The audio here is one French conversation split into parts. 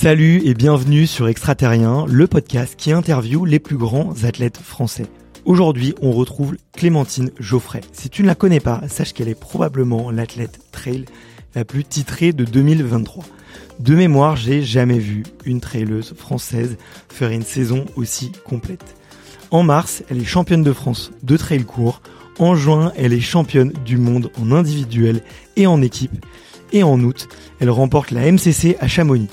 Salut et bienvenue sur Extraterrien, le podcast qui interviewe les plus grands athlètes français. Aujourd'hui, on retrouve Clémentine Geoffrey. Si tu ne la connais pas, sache qu'elle est probablement l'athlète trail la plus titrée de 2023. De mémoire, j'ai jamais vu une traileuse française faire une saison aussi complète. En mars, elle est championne de France de trail court. En juin, elle est championne du monde en individuel et en équipe. Et en août, elle remporte la MCC à Chamonix.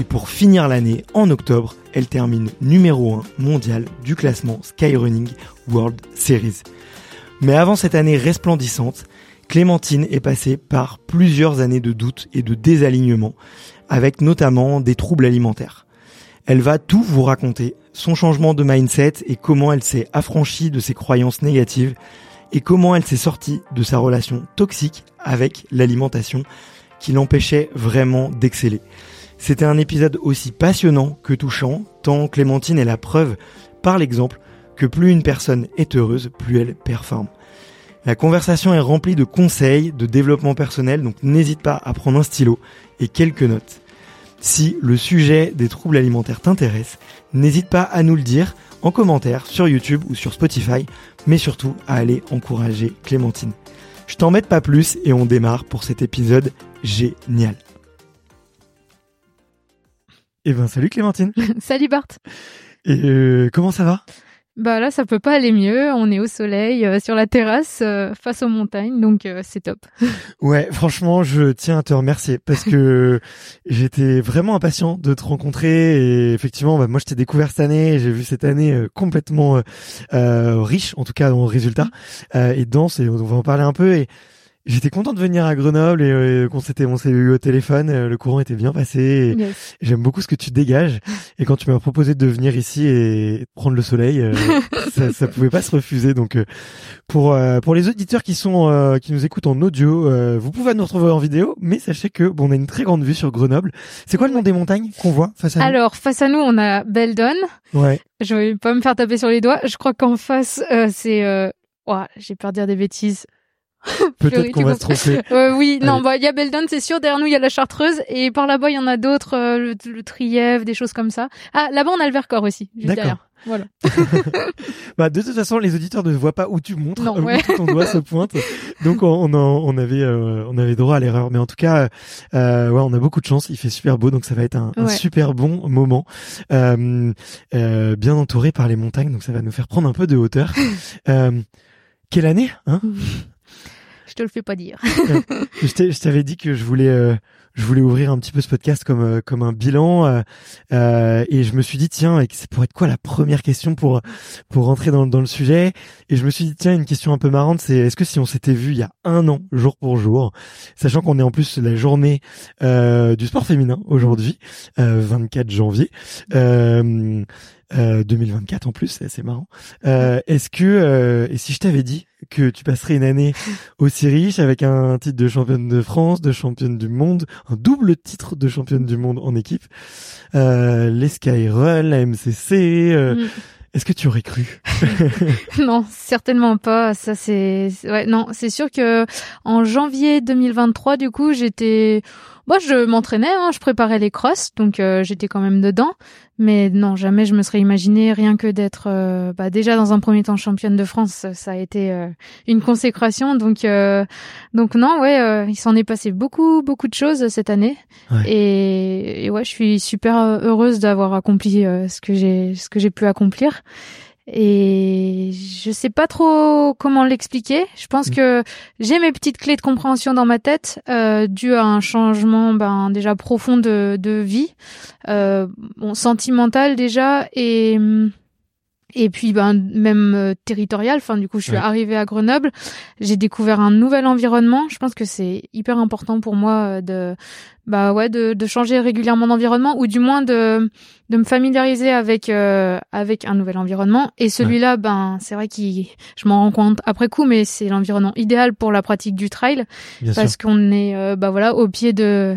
Et pour finir l'année, en octobre, elle termine numéro 1 mondial du classement Skyrunning World Series. Mais avant cette année resplendissante, Clémentine est passée par plusieurs années de doutes et de désalignement, avec notamment des troubles alimentaires. Elle va tout vous raconter, son changement de mindset et comment elle s'est affranchie de ses croyances négatives et comment elle s'est sortie de sa relation toxique avec l'alimentation qui l'empêchait vraiment d'exceller. C'était un épisode aussi passionnant que touchant, tant Clémentine est la preuve, par l'exemple, que plus une personne est heureuse, plus elle performe. La conversation est remplie de conseils, de développement personnel, donc n'hésite pas à prendre un stylo et quelques notes. Si le sujet des troubles alimentaires t'intéresse, n'hésite pas à nous le dire en commentaire sur YouTube ou sur Spotify, mais surtout à aller encourager Clémentine. Je t'embête pas plus et on démarre pour cet épisode génial. Eh ben salut Clémentine. Salut Bart. Et euh, comment ça va? Bah là, ça peut pas aller mieux. On est au soleil, euh, sur la terrasse, euh, face aux montagnes, donc euh, c'est top. Ouais, franchement, je tiens à te remercier parce que j'étais vraiment impatient de te rencontrer et effectivement, bah, moi je t'ai découvert cette année, j'ai vu cette année euh, complètement euh, riche, en tout cas dans le résultat euh, et dense et on va en parler un peu et J'étais content de venir à Grenoble et euh, qu'on s'était on s'est eu au téléphone, euh, le courant était bien passé. Yes. J'aime beaucoup ce que tu dégages et quand tu m'as proposé de venir ici et prendre le soleil, euh, ça, ça pouvait pas se refuser. Donc euh, pour euh, pour les auditeurs qui sont euh, qui nous écoutent en audio, euh, vous pouvez nous retrouver en vidéo, mais sachez que bon, on a une très grande vue sur Grenoble. C'est quoi le nom des montagnes qu'on voit face à Alors, face à nous, on a Beldon. nous Ouais. Je vais pas me faire taper sur les doigts. Je crois qu'en face, euh, c'est... Euh... ouah, j'ai peur de dire des bêtises. Peut-être qu'on va se tromper. Euh, oui, non, bah il y a Beldon, c'est sûr. Derrière nous, il y a la Chartreuse. Et par là-bas, il y en a d'autres, euh, le, le Trièvre, des choses comme ça. Ah, là-bas, on a le Vercors aussi, D'accord. Voilà. Bah de toute façon, les auditeurs ne voient pas où tu montres, Non, où ouais. ton doigt se pointe. Donc on, on, on avait euh, on avait droit à l'erreur, mais en tout cas, euh, ouais, on a beaucoup de chance. Il fait super beau, donc ça va être un, un super bon moment, euh, euh, bien entouré par les montagnes, donc ça va nous faire prendre un peu de hauteur. Euh, quelle année, hein? Je te le fais pas dire. Je t'ai- je t'avais dit que je voulais, euh, je voulais ouvrir un petit peu ce podcast comme euh, un bilan, euh, euh, et je me suis dit tiens, ça pourrait être quoi la première question pour rentrer dans dans le sujet? Et je me suis dit tiens, une question un peu marrante, c'est est-ce que si on s'était vu il y a un an, jour pour jour, sachant qu'on est en plus la journée euh, du sport féminin aujourd'hui, euh, 24 janvier. Euh, euh, 2024 en plus, c'est assez marrant. Euh, Est-ce que euh, et si je t'avais dit que tu passerais une année aussi riche avec un titre de championne de France, de championne du monde, un double titre de championne du monde en équipe, euh, les Skyrun, la MCC, euh, Mm. est-ce que tu aurais cru? Non, certainement pas. Ça c'est c'est- ouais, non, c'est sûr que en janvier 2023 du coup, j'étais moi je m'entraînais hein, je préparais les crosses donc euh, j'étais quand même dedans mais non, jamais je me serais imaginé rien que d'être euh, bah, déjà dans un premier temps championne de France, ça a été euh, une consécration donc euh, donc non, ouais, euh, il s'en est passé beaucoup beaucoup de choses cette année Ouais. et, et ouais, je suis super heureuse d'avoir accompli ce que j'ai ce que j'ai pu accomplir. Et je sais pas trop comment l'expliquer. Je pense Mm. que j'ai mes petites clés de compréhension dans ma tête, euh, dû à un changement ben déjà profond de, de vie, euh, bon, sentimental déjà et et puis ben même euh, territorial enfin du coup je suis Ouais. arrivée à Grenoble j'ai découvert un nouvel environnement je pense que c'est hyper important pour moi euh, de bah ouais de, de changer régulièrement d'environnement ou du moins de de me familiariser avec euh, avec un nouvel environnement. Et celui-là ben c'est vrai qu'il je m'en rends compte après coup mais c'est l'environnement idéal pour la pratique du trail. Bien parce qu'on est euh, bah voilà au pied de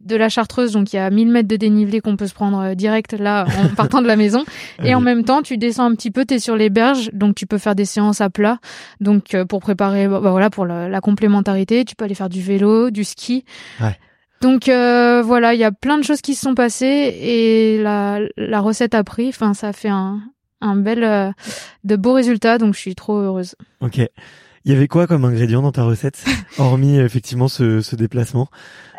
de la Chartreuse donc il y a 1000 mètres de dénivelé qu'on peut se prendre euh, direct là en partant de la maison. Et en même temps tu descends un petit peu t'es sur les berges donc tu peux faire des séances à plat. Donc euh, pour préparer bah voilà pour la, la complémentarité tu peux aller faire du vélo du ski. Ouais. Donc euh, voilà il y a plein de choses qui se sont passées et la la recette a pris enfin ça a fait un un bel euh, de beaux résultats donc je suis trop heureuse Ok. Il y avait quoi comme ingrédient dans ta recette, hormis effectivement ce, ce déplacement?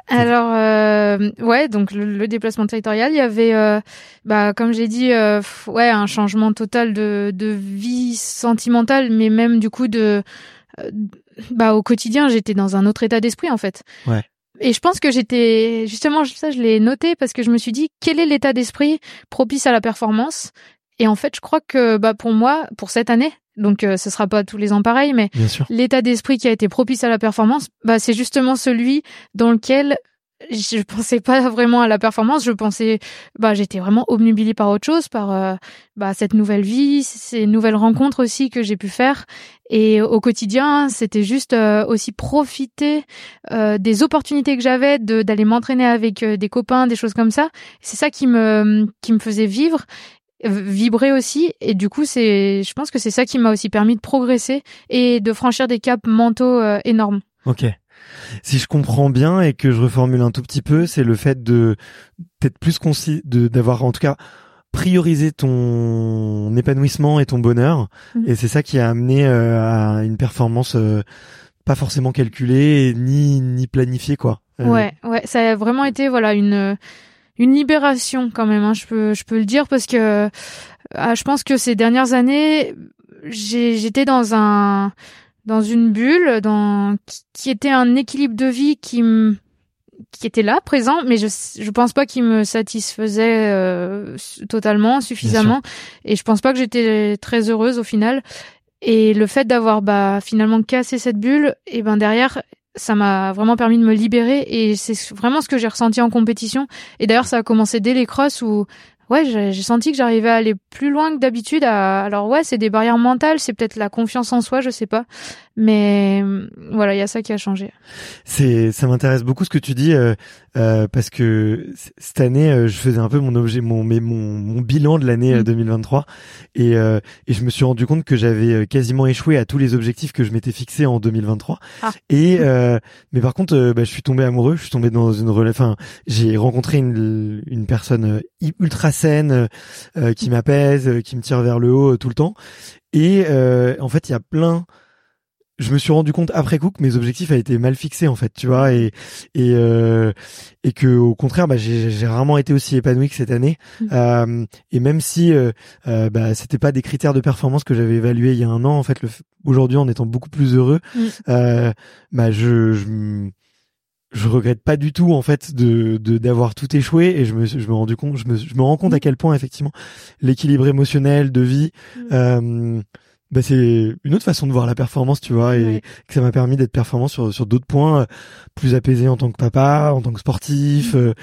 Alors euh, ouais, donc le, le déplacement territorial, il y avait euh, bah comme j'ai dit euh, ouais, un changement total de de vie sentimentale mais même du coup de euh, bah au quotidien, j'étais dans un autre état d'esprit en fait. Ouais. Et je pense que j'étais justement ça je l'ai noté parce que je me suis dit quel est l'état d'esprit propice à la performance? Et en fait, je crois que bah pour moi pour cette année, donc euh, ce sera pas tous les ans pareil mais l'état d'esprit qui a été propice à la performance, bah c'est justement celui dans lequel je pensais pas vraiment à la performance, je pensais bah j'étais vraiment obnubilée par autre chose, par euh, bah cette nouvelle vie, ces nouvelles rencontres aussi que j'ai pu faire et au quotidien, c'était juste euh, aussi profiter euh, des opportunités que j'avais d'aller m'entraîner avec des copains, des choses comme ça. C'est ça qui me qui me faisait vivre vibrer aussi et du coup c'est je pense que c'est ça qui m'a aussi permis de progresser et de franchir des caps mentaux énormes. Ok. Si je comprends bien et que je reformule un tout petit peu, c'est le fait de d'être plus concis, de d'avoir en tout cas prioriser ton épanouissement et ton bonheur. Mhm. Et c'est ça qui a amené euh, à une performance euh, pas forcément calculée ni ni planifiée quoi. Euh, Ouais, ouais, ça a vraiment été voilà une une libération quand même. Hein, je peux je peux le dire parce que ah, je pense que ces dernières années, j'étais dans un dans une bulle, dans qui, qui était un équilibre de vie qui me qui était là présent mais je je pense pas qu'il me satisfaisait euh, totalement suffisamment. et je pense pas que j'étais très heureuse au final. Et le fait d'avoir bah finalement cassé cette bulle et ben derrière ça m'a vraiment permis de me libérer. Et c'est vraiment ce que j'ai ressenti en compétition. Et d'ailleurs ça a commencé dès les crosses où ouais j'ai senti que j'arrivais à aller plus loin que d'habitude à... alors ouais c'est des barrières mentales c'est peut-être la confiance en soi je sais pas mais voilà il y a ça qui a changé C'est, ça m'intéresse beaucoup ce que tu dis euh, euh, parce que cette année, euh, je faisais un peu mon objet, mon mais mon, mon bilan de l'année euh, Mm. 2023 et euh, et je me suis rendu compte que j'avais quasiment échoué à tous les objectifs que je m'étais fixés en 2023. Ah. Et euh, mais par contre, bah, je suis tombé amoureux, je suis tombé dans une relation. Enfin, j'ai rencontré une une personne ultra saine euh, euh, qui m'apaise, euh, qui me tire vers le haut euh, tout le temps. Et euh, en fait, il y a plein je me suis rendu compte après coup que mes objectifs avaient été mal fixés en fait, tu vois, et et euh, et que au contraire, bah, j'ai j'ai rarement été aussi épanoui que cette année. Euh, et même si bah, c'était pas des critères de performance que j'avais évalués il y a un an, en fait, aujourd'hui en étant beaucoup plus heureux, euh, bah je, je je regrette pas du tout en fait de de- d'avoir tout échoué et je me je me rendu compte je me je me rends compte à quel point effectivement l'équilibre émotionnel de vie euh, bah c'est une autre façon de voir la performance, tu vois, et Ouais. que ça m'a permis d'être performant sur sur d'autres points, euh, plus apaisé en tant que papa, en tant que sportif, euh,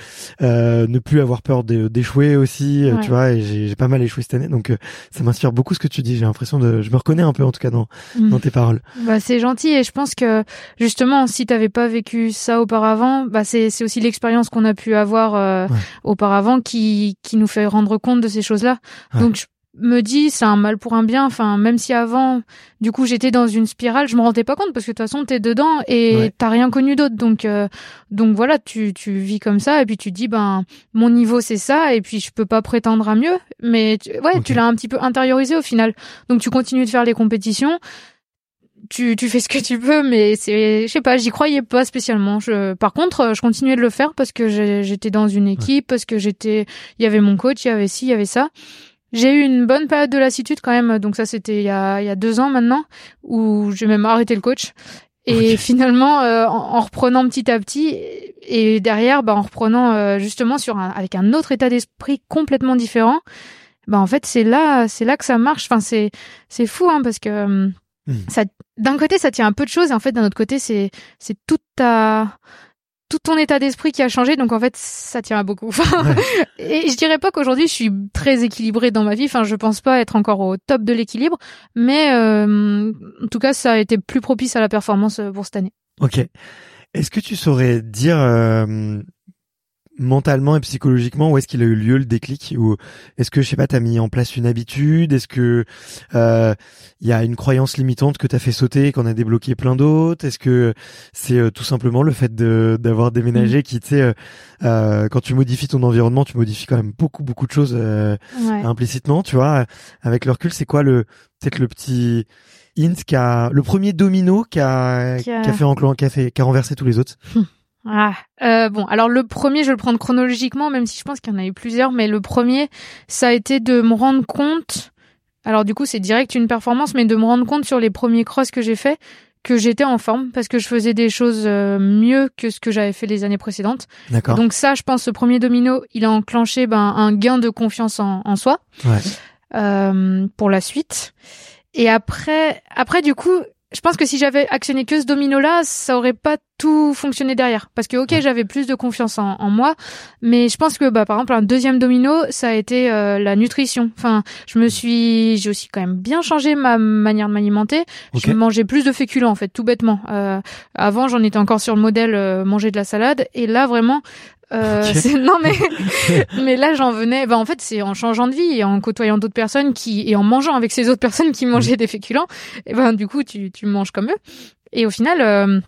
euh, ne plus avoir peur d'échouer aussi, euh, Ouais. tu vois, et j'ai pas mal échoué cette année, donc euh, ça m'inspire beaucoup ce que tu dis. J'ai l'impression de, je me reconnais un peu en tout cas dans Mm. dans tes paroles. Bah c'est gentil et je pense que justement si t'avais pas vécu ça auparavant, bah c'est c'est aussi l'expérience qu'on a pu avoir euh, Ouais. auparavant qui qui nous fait rendre compte de ces choses-là. Donc je me dis c'est un mal pour un bien. Enfin même si avant du coup j'étais dans une spirale, je me rendais pas compte parce que de toute façon t'es dedans et Ouais. t'as rien connu d'autre. Donc euh, donc voilà tu tu vis comme ça et puis tu dis ben mon niveau c'est ça et puis je peux pas prétendre à mieux. Mais tu- ouais tu l'as un petit peu intériorisé au final. Donc tu continues de faire les compétitions tu, tu fais ce que tu peux, mais c'est, je sais pas, j'y croyais pas spécialement. Je, par contre, je continuais de le faire parce que j'étais dans une équipe, parce que j'étais, il y avait mon coach, il y avait ci, il y avait ça. J'ai eu une bonne période de lassitude quand même, donc ça c'était il y a, il y a deux ans maintenant, où j'ai même arrêté le coach. Et finalement, euh, en, en reprenant petit à petit, et derrière, bah, en reprenant euh, justement sur un, avec un autre état d'esprit complètement différent, ben en fait c'est là c'est là que ça marche. Enfin c'est c'est fou hein parce que hum, Hmm. ça d'un côté ça tient un peu de choses et en fait d'un autre côté c'est c'est toute ta tout ton état d'esprit qui a changé donc en fait ça tient à beaucoup. Et je dirais pas qu'aujourd'hui je suis très équilibrée dans ma vie. Enfin je pense pas être encore au top de l'équilibre, mais euh, en tout cas ça a été plus propice à la performance euh, pour cette année. Ok. Est-ce que tu saurais dire euh, mentalement et psychologiquement où est-ce qu'il a eu lieu le déclic ou est-ce que je sais pas t'as mis en place une habitude? Est-ce que euh, il y a une croyance limitante que t'as fait sauter et qu'on a débloqué plein d'autres? Est-ce que c'est euh, tout simplement le fait d'avoir déménagé qui tu sais euh, euh, quand tu modifies ton environnement tu modifies quand même beaucoup beaucoup de choses euh, Ouais. implicitement tu vois? Avec le recul c'est quoi le peut-être le petit hint qui a le premier domino qui a Qui fait enclen- qui a fait qui a renversé tous les autres? Ah, euh, bon, alors le premier, je vais le prendre chronologiquement, même si je pense qu'il y en a eu plusieurs, mais le premier, ça a été de me rendre compte, alors du coup c'est direct une performance, mais de me rendre compte sur les premiers cross que j'ai fait que j'étais en forme parce que je faisais des choses euh, mieux que ce que j'avais fait les années précédentes. d'accord Donc ça, je pense, ce premier domino, il a enclenché ben, un gain de confiance en, en soi ouais euh, pour la suite. Et après, après du coup, je pense que si j'avais actionné que ce domino-là, ça aurait pas tout fonctionné derrière. Parce que ok, j'avais plus de confiance en, en moi, mais je pense que bah par exemple un deuxième domino, ça a été euh, la nutrition. Enfin, je me suis, j'ai aussi quand même bien changé ma manière de m'alimenter. Je mangeais plus de féculents en fait, tout bêtement. Euh, avant, j'en étais encore sur le modèle euh, manger de la salade, et là vraiment. Euh, non mais mais là j'en venais bah en fait c'est en changeant de vie et en côtoyant d'autres personnes qui et en mangeant avec ces autres personnes qui mangeaient des féculents et ben du coup tu tu manges comme eux. Et au final euh,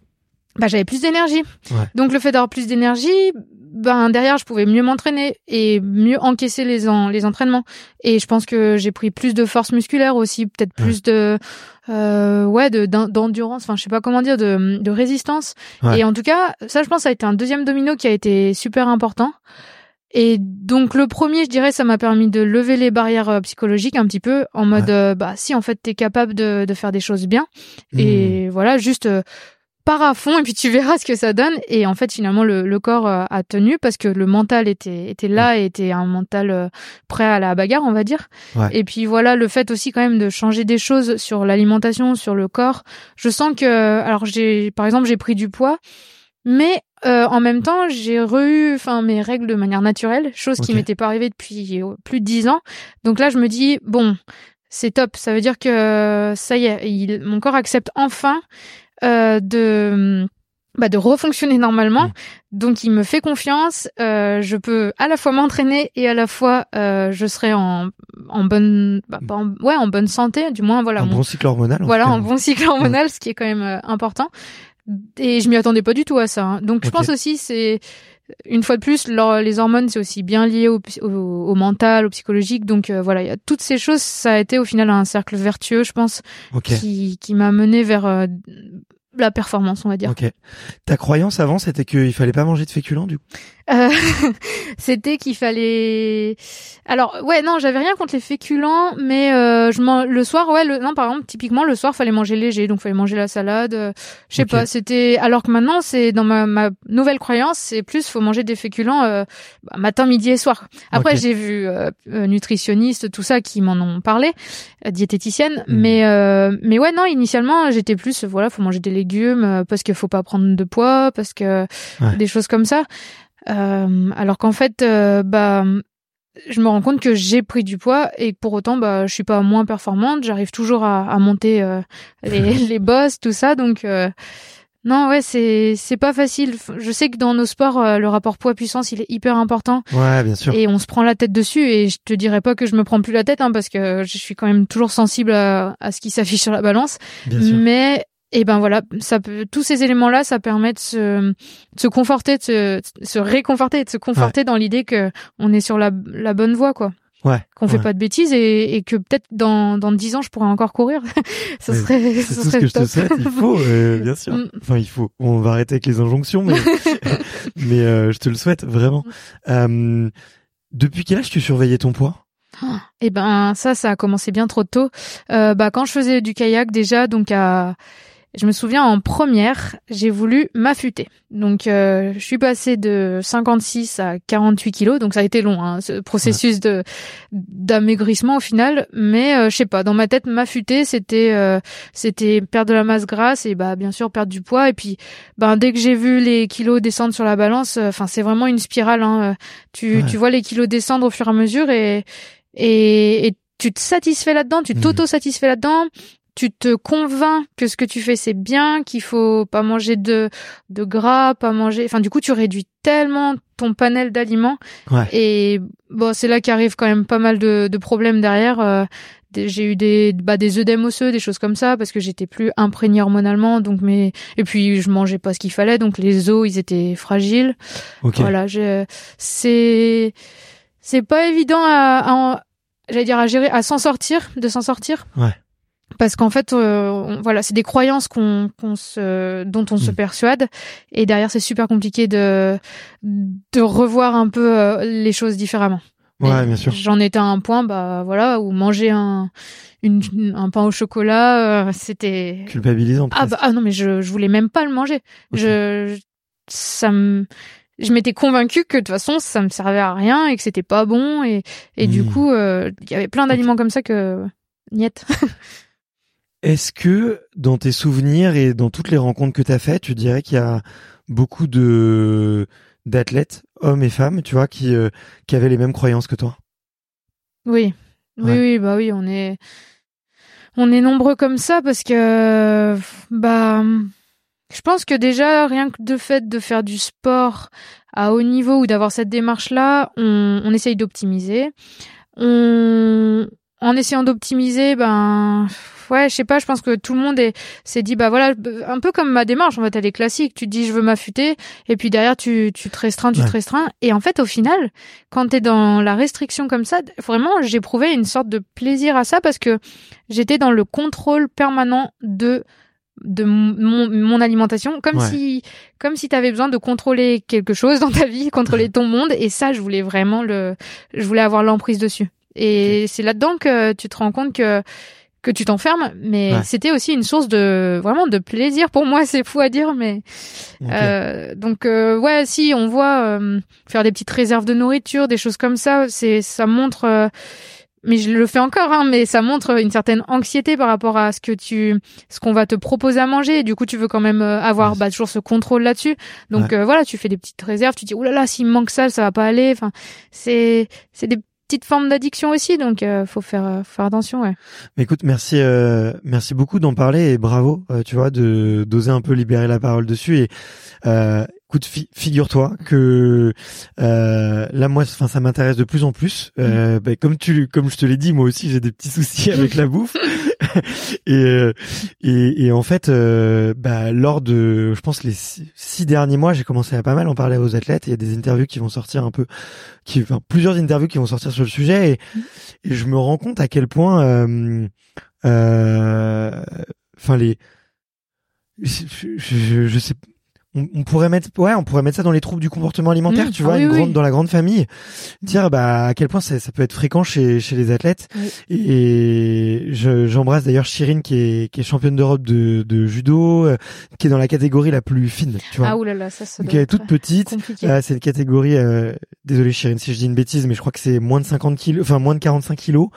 bah j'avais plus d'énergie. Ouais. donc le fait d'avoir plus d'énergie ben derrière je pouvais mieux m'entraîner et mieux encaisser les en, les entraînements. Et je pense que j'ai pris plus de force musculaire aussi peut-être plus de euh, ouais de d'en- d'endurance enfin je sais pas comment dire de de résistance. Ouais. et en tout cas ça je pense ça a été un deuxième domino qui a été super important. Et donc le premier, je dirais, ça m'a permis de lever les barrières euh, psychologiques un petit peu, en mode, Ouais. euh, bah si en fait t'es capable de, de faire des choses bien, et voilà, juste euh, pars à fond et puis tu verras ce que ça donne. Et en fait, finalement, le, le corps euh, a tenu parce que le mental était était là et était un mental euh, prêt à la bagarre, on va dire. Ouais. Et puis voilà, le fait aussi quand même de changer des choses sur l'alimentation, sur le corps. Je sens que, alors j'ai, par exemple, j'ai pris du poids. Mais euh, en même temps, j'ai re enfin mes règles de manière naturelle, chose qui m'était pas arrivée depuis euh, plus de dix ans. Donc là, je me dis bon, c'est top. Ça veut dire que ça y est, il, mon corps accepte enfin de bah, de refonctionner normalement. Mm. Donc il me fait confiance. Euh, je peux à la fois m'entraîner et à la fois euh, je serai en en bonne bah, pas en- ouais en bonne santé. Du moins voilà un mon- bon cycle hormonal voilà, un bon cycle hormonal, ce qui est quand même euh, important. Et je m'y attendais pas du tout à ça. hein. Donc je pense aussi c'est une fois de plus les hormones c'est aussi bien lié au, psy- au, au mental, au psychologique. Donc euh, voilà, il y a toutes ces choses. Ça a été au final un cercle vertueux, je pense, qui qui m'a mené vers euh, la performance, on va dire. Ok. Ta croyance avant, c'était qu'il fallait pas manger de féculents, du coup? Euh, c'était qu'il fallait. Alors ouais non j'avais rien contre les féculents mais euh, je man- le soir ouais le... non par exemple typiquement le soir fallait manger léger donc fallait manger la salade euh, je sais pas c'était alors que maintenant c'est dans ma, ma nouvelle croyance c'est plus faut manger des féculents euh, bah, matin midi et soir après j'ai vu euh, nutritionnistes tout ça qui m'en ont parlé diététicienne Mhm. mais euh, mais ouais non initialement j'étais plus voilà faut manger des légumes euh, parce qu'il faut pas prendre de poids parce que Ouais. des choses comme ça alors qu'en fait, euh, bah, je me rends compte que j'ai pris du poids et pour autant, bah, je suis pas moins performante. J'arrive toujours à, à monter euh, les, les boss, tout ça. Donc, euh, non, ouais, c'est c'est pas facile. Je sais que dans nos sports, euh, le rapport poids-puissance, il est hyper important Ouais, bien sûr. et on se prend la tête dessus. Et je te dirais pas que je me prends plus la tête, hein, parce que je suis quand même toujours sensible à, à ce qui s'affiche sur la balance. Bien sûr. Mais et ben voilà, ça peut, tous ces éléments-là, ça permet de se, de se conforter, de se, de se réconforter, et de se conforter dans l'idée que on est sur la, la bonne voie, quoi. Ouais. Qu'on fait ouais. pas de bêtises et, et que peut-être dans dans dix ans, je pourrais encore courir. ça Mais serait, C'est ça tout ce serait que je te souhaite. Il faut, euh, bien sûr. Mm. Enfin, il faut. On va arrêter avec les injonctions, mais mais euh, je te le souhaite vraiment. Euh, depuis quel âge tu surveillais ton poids? Et ben ça, ça a commencé bien trop tôt. Euh, bah quand je faisais du kayak déjà, donc à Je me souviens en première, j'ai voulu m'affûter. Donc euh, je suis passée de 56 à 48 kilos, donc ça a été long, hein, ce processus de d'amaigrissement au final. Mais euh, je sais pas, dans ma tête, m'affûter, c'était euh, c'était perdre de la masse grasse et bah bien sûr perdre du poids. Et puis ben dès que j'ai vu les kilos descendre sur la balance, enfin c'est vraiment une spirale. Hein, tu tu vois les kilos descendre au fur et à mesure et et, et tu te satisfais là-dedans, tu mmh. t'auto-satisfais là-dedans, tu te convaincs que ce que tu fais c'est bien, qu'il faut pas manger de de gras, pas manger. Enfin, du coup, tu réduis tellement ton panel d'aliments. Et bon, c'est là qu'arrive quand même pas mal de, de problèmes derrière. Euh, j'ai eu des bah des œdèmes osseux, des choses comme ça parce que j'étais plus imprégnée hormonalement. Donc mais et puis je mangeais pas ce qu'il fallait, donc les os ils étaient fragiles. Voilà, c'est c'est pas évident à, à j'allais dire à gérer, à s'en sortir, de s'en sortir. Ouais parce qu'en fait euh, voilà c'est des croyances qu'on qu'on se dont on se mm. persuade. Et derrière c'est super compliqué de de revoir un peu euh, les choses différemment. Ouais bien sûr. j'en étais à un point bah voilà où manger un une, un pain au chocolat euh, c'était culpabilisant ah bah ah non mais je je voulais même pas le manger. Je ça me je m'étais convaincue que de toute façon ça me servait à rien et que c'était pas bon. Et et du mm. coup il y avait plein d'aliments comme ça que niet Est-ce que dans tes souvenirs et dans toutes les rencontres que tu as faites, tu dirais qu'il y a beaucoup de d'athlètes, hommes et femmes, tu vois, qui euh, qui avaient les mêmes croyances que toi? Oui. Oui oui, bah oui, on est on est nombreux comme ça parce que bah je pense que déjà rien que de fait de faire du sport à haut niveau ou d'avoir cette démarche là, on, on essaye d'optimiser. On en essayant d'optimiser, ben ouais, je sais pas, je pense que tout le monde s'est dit bah voilà, un peu comme ma démarche en fait, elle est classique. Tu te dis je veux m'affûter et puis derrière tu tu te restreins, tu te restreins. Et en fait au final, quand tu es dans la restriction comme ça, vraiment j'éprouvais une sorte de plaisir à ça parce que j'étais dans le contrôle permanent de de mon, mon, alimentation comme si comme si tu avais besoin de contrôler quelque chose dans ta vie, contrôler ton monde. Et ça je voulais vraiment le je voulais avoir l'emprise dessus. Et c'est là-dedans que tu te rends compte que que tu t'enfermes, mais c'était aussi une source de vraiment de plaisir pour moi. C'est fou à dire, mais euh, donc euh, ouais, si on voit euh, faire des petites réserves de nourriture, des choses comme ça, c'est ça montre. Euh, mais je le fais encore, hein, mais ça montre une certaine anxiété par rapport à ce que tu, ce qu'on va te proposer à manger. Et du coup, tu veux quand même avoir bah, toujours ce contrôle là-dessus. Donc voilà, tu fais des petites réserves. Tu dis, oulala, là là, s'il me manque ça, ça va pas aller. Enfin, c'est, c'est des petite forme d'addiction aussi, donc euh, faut faire euh, faire attention. Ouais. Mais écoute, merci euh, merci beaucoup d'en parler et bravo, tu vois, de d'oser un peu libérer la parole dessus et écoute, figure-toi que euh, là, moi, enfin, ça m'intéresse de plus en plus. Bah, comme tu, comme je te l'ai dit, moi aussi, j'ai des petits soucis avec la bouffe. et, et, et en fait, euh, bah, lors de, je pense les six, derniers mois, j'ai commencé à pas mal en parler aux athlètes. Il y a des interviews qui vont sortir un peu, qui, enfin, plusieurs interviews qui vont sortir sur le sujet, et, mm. et je me rends compte à quel point, euh, euh, enfin les, je, je, je sais on, pourrait mettre ouais on pourrait mettre ça dans les troubles du comportement alimentaire mmh. tu vois ah une grande dans la grande famille. Dire bah à quel point ça, ça peut être fréquent chez chez les athlètes. Et j'embrasse d'ailleurs Chirine qui est qui est championne d'Europe de, de judo euh, qui est dans la catégorie la plus fine tu vois. Ah oulala ça, ça qui est toute petite. euh, c'est une catégorie euh, désolé Chirine si je dis une bêtise mais je crois que c'est moins de 50 kilos enfin moins de 45 kilos.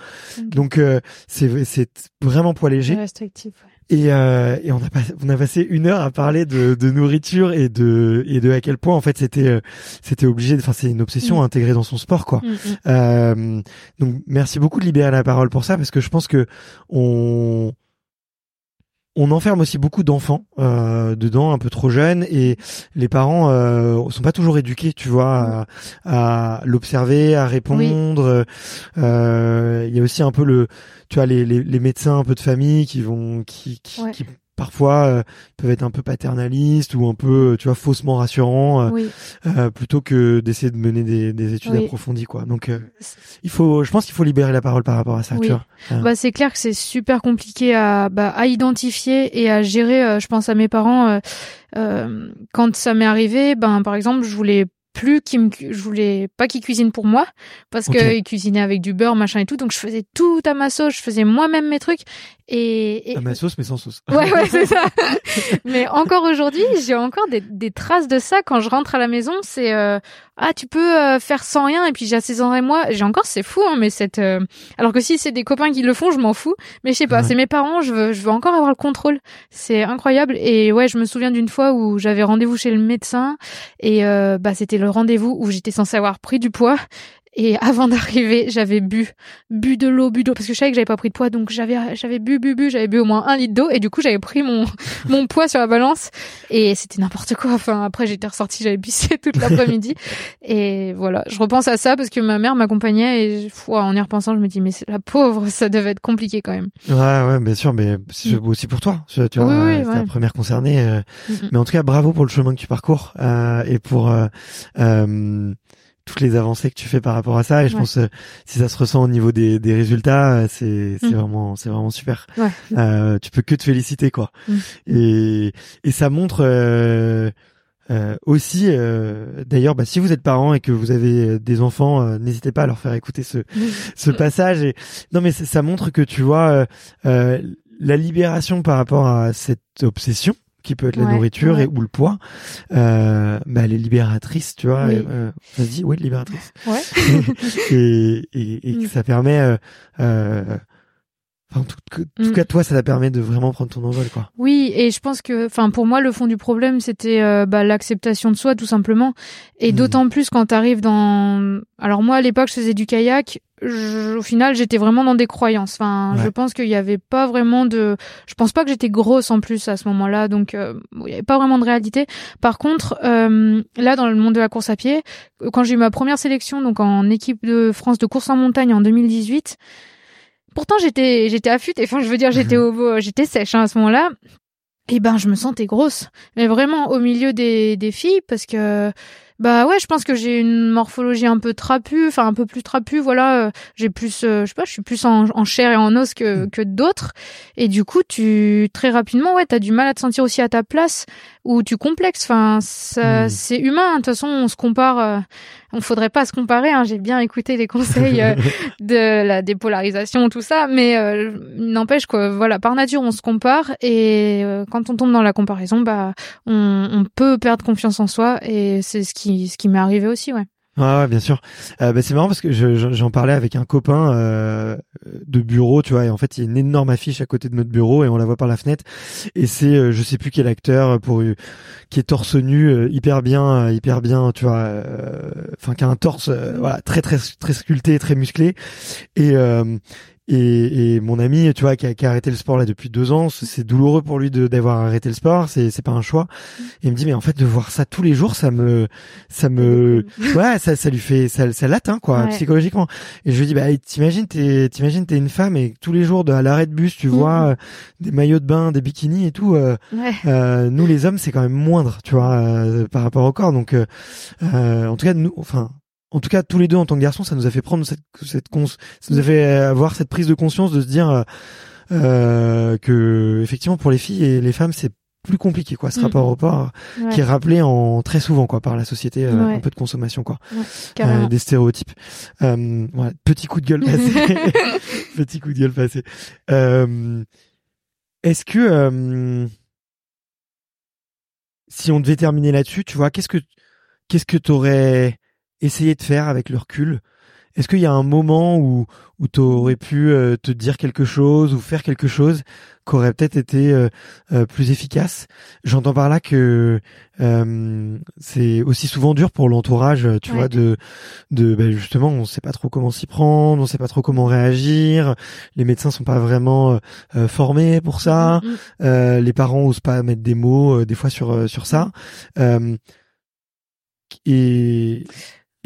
Donc c'est c'est vraiment poids léger. Restrictif et, euh, et on a pas, on a passé une heure à parler de, de nourriture et de et de à quel point en fait c'était euh, c'était obligé. Enfin c'est une obsession mm. intégrée dans son sport quoi. Mm, mm. Euh, donc merci beaucoup de libérer la parole pour ça parce que je pense que on on enferme aussi beaucoup d'enfants euh, dedans, un peu trop jeunes, et les parents euh, sont pas toujours éduqués, tu vois, à, l'observer, à répondre. Euh, il y a aussi un peu le, tu vois, les, les, les, médecins un peu de famille qui vont, qui, qui, qui parfois euh, peuvent être un peu paternalistes ou un peu tu vois faussement rassurants euh, euh, plutôt que d'essayer de mener des, des études approfondies quoi. Donc il faut je pense qu'il faut libérer la parole par rapport à ça tu vois. Bah c'est clair que c'est super compliqué à bah, à identifier et à gérer je pense à mes parents quand ça m'est arrivé ben par exemple je voulais plus qu'il me je voulais pas qu'il cuisine pour moi parce que il cuisinait avec du beurre machin et tout. Donc je faisais tout à ma sauce je faisais moi-même mes trucs Et, et... À ma sauce, mais sans sauce. Ouais, ouais, c'est ça. mais encore aujourd'hui, j'ai encore des, des, traces de ça quand je rentre à la maison. C'est euh, ah, tu peux euh, faire sans rien et puis j'assaisonerai moi. J'ai encore, c'est fou, hein, mais cette. Euh, alors que si c'est des copains qui le font, je m'en fous. Mais je sais pas, c'est mes parents. Je veux, je veux encore avoir le contrôle. C'est incroyable. Et ouais, je me souviens d'une fois où j'avais rendez-vous chez le médecin et bah c'était le rendez-vous où j'étais censée avoir pris du poids et avant d'arriver, j'avais bu, bu de l'eau, bu d'eau, parce que je savais que j'avais pas pris de poids, donc j'avais, j'avais bu, bu, bu, j'avais bu au moins un litre d'eau, et du coup j'avais pris mon, mon poids sur la balance, et c'était n'importe quoi. Enfin après j'étais ressortie, j'avais pissé toute l'après-midi, et voilà. Je repense à ça parce que ma mère m'accompagnait, et en y repensant, je me dis mais la pauvre, ça devait être compliqué quand même. Ouais, ouais, bien sûr, mais c'est mm. aussi pour toi. Tu vois, oui, oui, la première concernée. Euh, mm, mm. mais en tout cas, bravo pour le chemin que tu parcours euh, et pour. Euh, euh toutes les avancées que tu fais par rapport à ça et je pense euh, si ça se ressent au niveau des, des résultats euh, c'est mm. vraiment c'est vraiment super ouais. euh, tu peux que te féliciter quoi mm. et et ça montre euh, euh aussi d'ailleurs bah, si vous êtes parents et que vous avez des enfants n'hésitez pas à leur faire écouter ce ce passage et non mais ça montre que tu vois la libération par rapport à cette obsession qui peut être la nourriture et ou le poids, euh, bah, elle est libératrice, tu vois. Oui. Euh, Vas-y, oui, libératrice. Ouais. et, et, et mm. ça permet euh, en tout, tout mm. cas, toi, ça t'a permis de vraiment prendre ton envol, quoi. Oui, et je pense que, enfin, pour moi, le fond du problème, c'était euh, bah, l'acceptation de soi, tout simplement. Et mm. d'autant plus quand t'arrives dans. Alors moi, à l'époque, je faisais du kayak. au final, j'étais vraiment dans des croyances. Enfin, je pense qu'il y avait pas vraiment de. Je pense pas que j'étais grosse en plus à ce moment-là, donc euh, il y avait pas vraiment de réalité. Par contre, euh, là, dans le monde de la course à pied, quand j'ai eu ma première sélection, donc en équipe de France de course en montagne en 2018 Pourtant, j'étais, j'étais affûtée. Enfin, je veux dire, j'étais au, j'étais sèche hein, à ce moment-là. Et eh ben, je me sentais grosse, mais vraiment au milieu des, des filles, parce que bah ouais, je pense que j'ai une morphologie un peu trapue, enfin un peu plus trapue, voilà. J'ai plus, euh, je sais pas, je suis plus en, chair et en os que, mm. que d'autres. Et du coup, tu très rapidement, ouais, t'as du mal à te sentir aussi à ta place ou tu complexes. Enfin, ça, mm. c'est humain. De toute façon, on se compare. Euh, on faudrait pas se comparer. Hein. J'ai bien écouté les conseils de la dépolarisation, tout ça, mais n'empêche que voilà, par nature, on se compare et quand on tombe dans la comparaison, bah, on, on peut perdre confiance en soi et c'est ce qui ce qui m'est arrivé aussi, ouais. Ouais, bien sûr. Euh, bah, c'est marrant parce que j'en parlais avec un copain euh, de bureau, tu vois, et en fait il y a une énorme affiche à côté de notre bureau et on la voit par la fenêtre. Et c'est, euh, je sais plus quel acteur pour qui est torse nu, euh, hyper bien, hyper bien, tu vois, enfin qui a un torse, voilà, très très très sculpté, très musclé. Et et, et, mon ami, tu vois, qui a, qui a, arrêté le sport là depuis deux ans, c'est douloureux pour lui d'avoir arrêté le sport. C'est c'est pas un choix. Et il me dit mais en fait de voir ça tous les jours, ça me ça me ouais ça ça lui fait ça ça l'atteint quoi psychologiquement. Et je lui dis bah t'imagines t'es t'imagines t'es une femme et tous les jours de, à l'arrêt de bus tu vois mm. euh, des maillots de bain, des bikinis et tout. Euh, euh, nous les hommes c'est quand même moindre tu vois euh, par rapport au corps. Donc en tout cas nous enfin en tout cas tous les deux en tant que garçons, ça nous a fait prendre cette cette cons ça nous a fait avoir cette prise de conscience de se dire euh, euh que effectivement pour les filles et les femmes c'est plus compliqué quoi ce mm. rapport au corps qui est rappelé en très souvent quoi par la société euh, un peu de consommation quoi euh, des stéréotypes. Euh, petit coup de gueule passé. Petit coup de gueule passé. Est-ce que si on devait terminer là-dessus tu vois qu'est-ce que qu'est-ce que t'aurais essayer de faire avec le recul Est-ce qu'il y a un moment où, où tu aurais pu euh, te dire quelque chose ou faire quelque chose qui aurait peut-être été euh, euh, plus efficace? J'entends par là que c'est aussi souvent dur pour l'entourage, tu vois, de, de ben justement, on sait pas trop comment s'y prendre, on sait pas trop comment réagir. Les médecins sont pas vraiment formés pour ça. Mm, mm. les parents osent pas mettre des mots des fois sur sur ça. et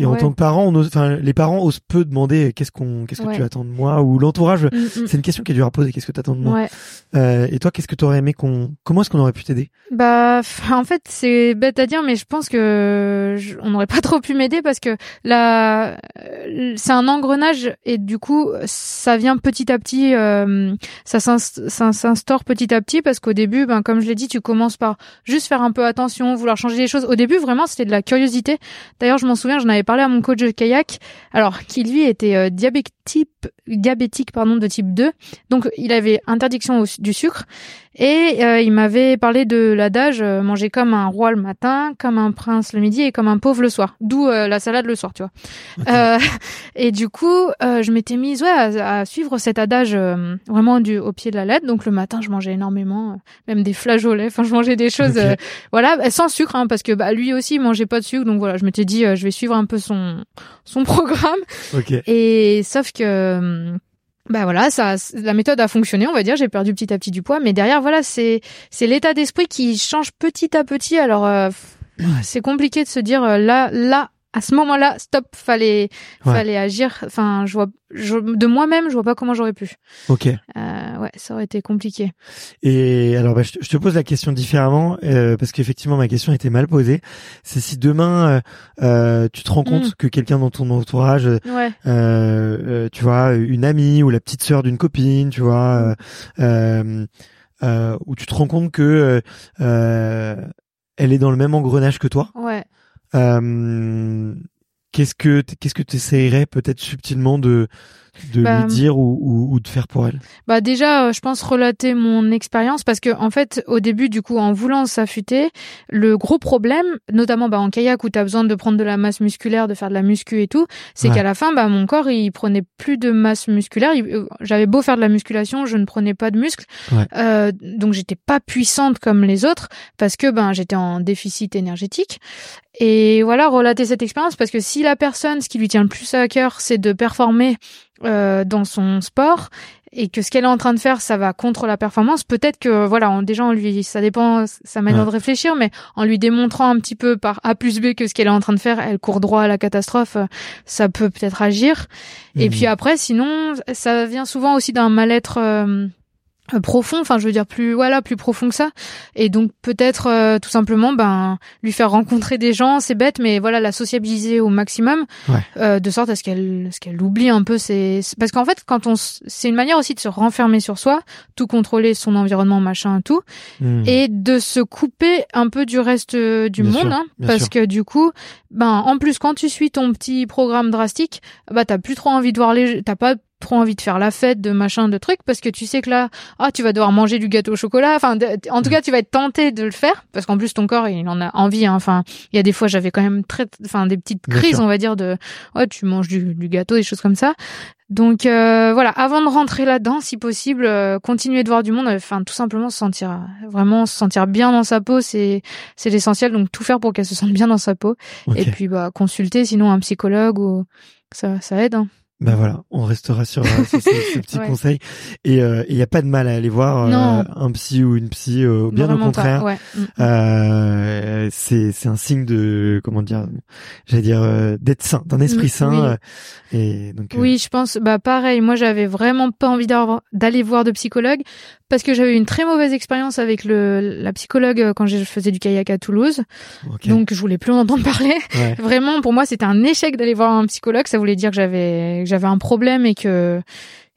et en tant que parent, on les parents osent peu demander qu'est-ce qu'on, qu'est-ce que tu attends de moi ou l'entourage. Mm, mm. C'est une question qui est dure à poser. Qu'est-ce que tu attends de moi? Euh, Et toi, qu'est-ce que tu aurais aimé qu'on, comment est-ce qu'on aurait pu t'aider? Bah, en fait, c'est bête à dire, mais je pense que on n'aurait pas trop pu m'aider parce que là, euh, c'est un engrenage et du coup, ça vient petit à petit, euh, ça s'instaure petit à petit parce qu'au début, ben comme je l'ai dit, tu commences par juste faire un peu attention, vouloir changer les choses. Au début, vraiment, c'était de la curiosité. D'ailleurs, je m'en souviens, je n'avais parlé à mon coach de kayak, alors qui lui était euh, diabétique, diabétique de type 2, donc il avait interdiction du sucre et euh, il m'avait parlé de l'adage euh, manger comme un roi le matin, comme un prince le midi et comme un pauvre le soir. D'où euh, la salade le soir, tu vois. et du coup, je m'étais mise ouais à, suivre cet adage vraiment du au pied de la lettre. Donc le matin, je mangeais énormément, même des flageolets. Enfin, je mangeais des choses, voilà, sans sucre, hein, parce que bah, lui aussi il mangeait pas de sucre. Donc voilà, je m'étais dit, je vais suivre un peu son son programme. Et sauf que bah voilà, ça, la méthode a fonctionné, on va dire. J'ai perdu petit à petit du poids, mais derrière, voilà, c'est c'est l'état d'esprit qui change petit à petit. Alors, euh, c'est compliqué de se dire euh, là, là, à ce moment-là, stop, fallait, fallait agir. Enfin, je vois, je, de moi-même, je vois pas comment j'aurais pu. Ok. Euh, ouais, ça aurait été compliqué. Et alors, bah, je, te pose la question différemment euh, parce qu'effectivement, ma question était mal posée. C'est si demain, euh, euh tu te rends compte mm. que quelqu'un dans ton entourage, ouais. Euh, tu vois, une amie ou la petite sœur d'une copine, tu vois, mm. euh, où tu te rends compte que elle est dans le même engrenage que toi. Ouais. Euh, qu'est-ce que qu'est-ce que tu essayerais peut-être subtilement de de bah, lui dire ou, ou, ou, de faire pour elle? Bah déjà, euh, je pense relater mon expérience parce que en fait, au début, du coup, en voulant s'affûter, le gros problème, notamment bah, en kayak où tu as besoin de prendre de la masse musculaire, de faire de la muscu et tout, c'est qu'à la fin, bah mon corps il prenait plus de masse musculaire. Euh, j'avais beau faire de la musculation, je ne prenais pas de muscle, euh, donc j'étais pas puissante comme les autres parce que ben j'étais en déficit énergétique. Et voilà, relater cette expérience parce que si la personne, ce qui lui tient le plus à cœur, c'est de performer euh, dans son sport et que ce qu'elle est en train de faire, ça va contre la performance, peut-être que voilà, en, déjà on lui, ça dépend sa manière de réfléchir, mais en lui démontrant un petit peu par A plus B que ce qu'elle est en train de faire, elle court droit à la catastrophe, ça peut peut-être agir. Et mhm. puis après, sinon, ça vient souvent aussi d'un mal-être. Euh, profond enfin je veux dire plus voilà plus profond que ça. Et donc peut-être euh, tout simplement ben lui faire rencontrer des gens c'est bête mais voilà la sociabiliser au maximum euh, de sorte à ce qu'elle ce qu'elle oublie un peu c'est parce qu'en fait quand on c'est une manière aussi de se renfermer sur soi tout contrôler son environnement machin tout hmm. et de se couper un peu du reste du monde hein, parce que du coup ben en plus quand tu suis ton petit programme drastique bah t'as plus trop envie de voir les t'as pas trop envie de faire la fête, de machin, de trucs, parce que tu sais que là, ah, tu vas devoir manger du gâteau au chocolat. Enfin, en tout cas, tu vas être tenté de le faire, parce qu'en plus ton corps, il en a envie. Hein. Enfin, il y a des fois, j'avais quand même très, enfin, des petites crises, on va dire, de, ouais, tu manges du, gâteau, des choses comme ça. Donc euh, voilà, avant de rentrer là-dedans, si possible, euh, continuer de voir du monde, enfin tout simplement se sentir vraiment se sentir bien dans sa peau, c'est c'est l'essentiel. Donc tout faire pour qu'elle se sente bien dans sa peau, et puis bah consulter sinon un psychologue ou ça ça aide. Hein. Ben voilà, on restera sur, euh, ce, petit conseil. Et il euh, n'y a pas de mal à aller voir euh, un psy ou une psy, bien au contraire. Ouais. Mm, mm. Euh, c'est c'est un signe de comment dire, j'allais dire d'être sain, d'un esprit mm, sain. et donc. Oui, je pense. Bah pareil, moi j'avais vraiment pas envie d'aller voir de psychologue parce que j'avais une très mauvaise expérience avec le la psychologue quand je faisais du kayak à Toulouse. Donc je voulais plus en entendre parler. Vraiment, pour moi, c'était un échec d'aller voir un psychologue. Ça voulait dire que j'avais j'avais un problème et que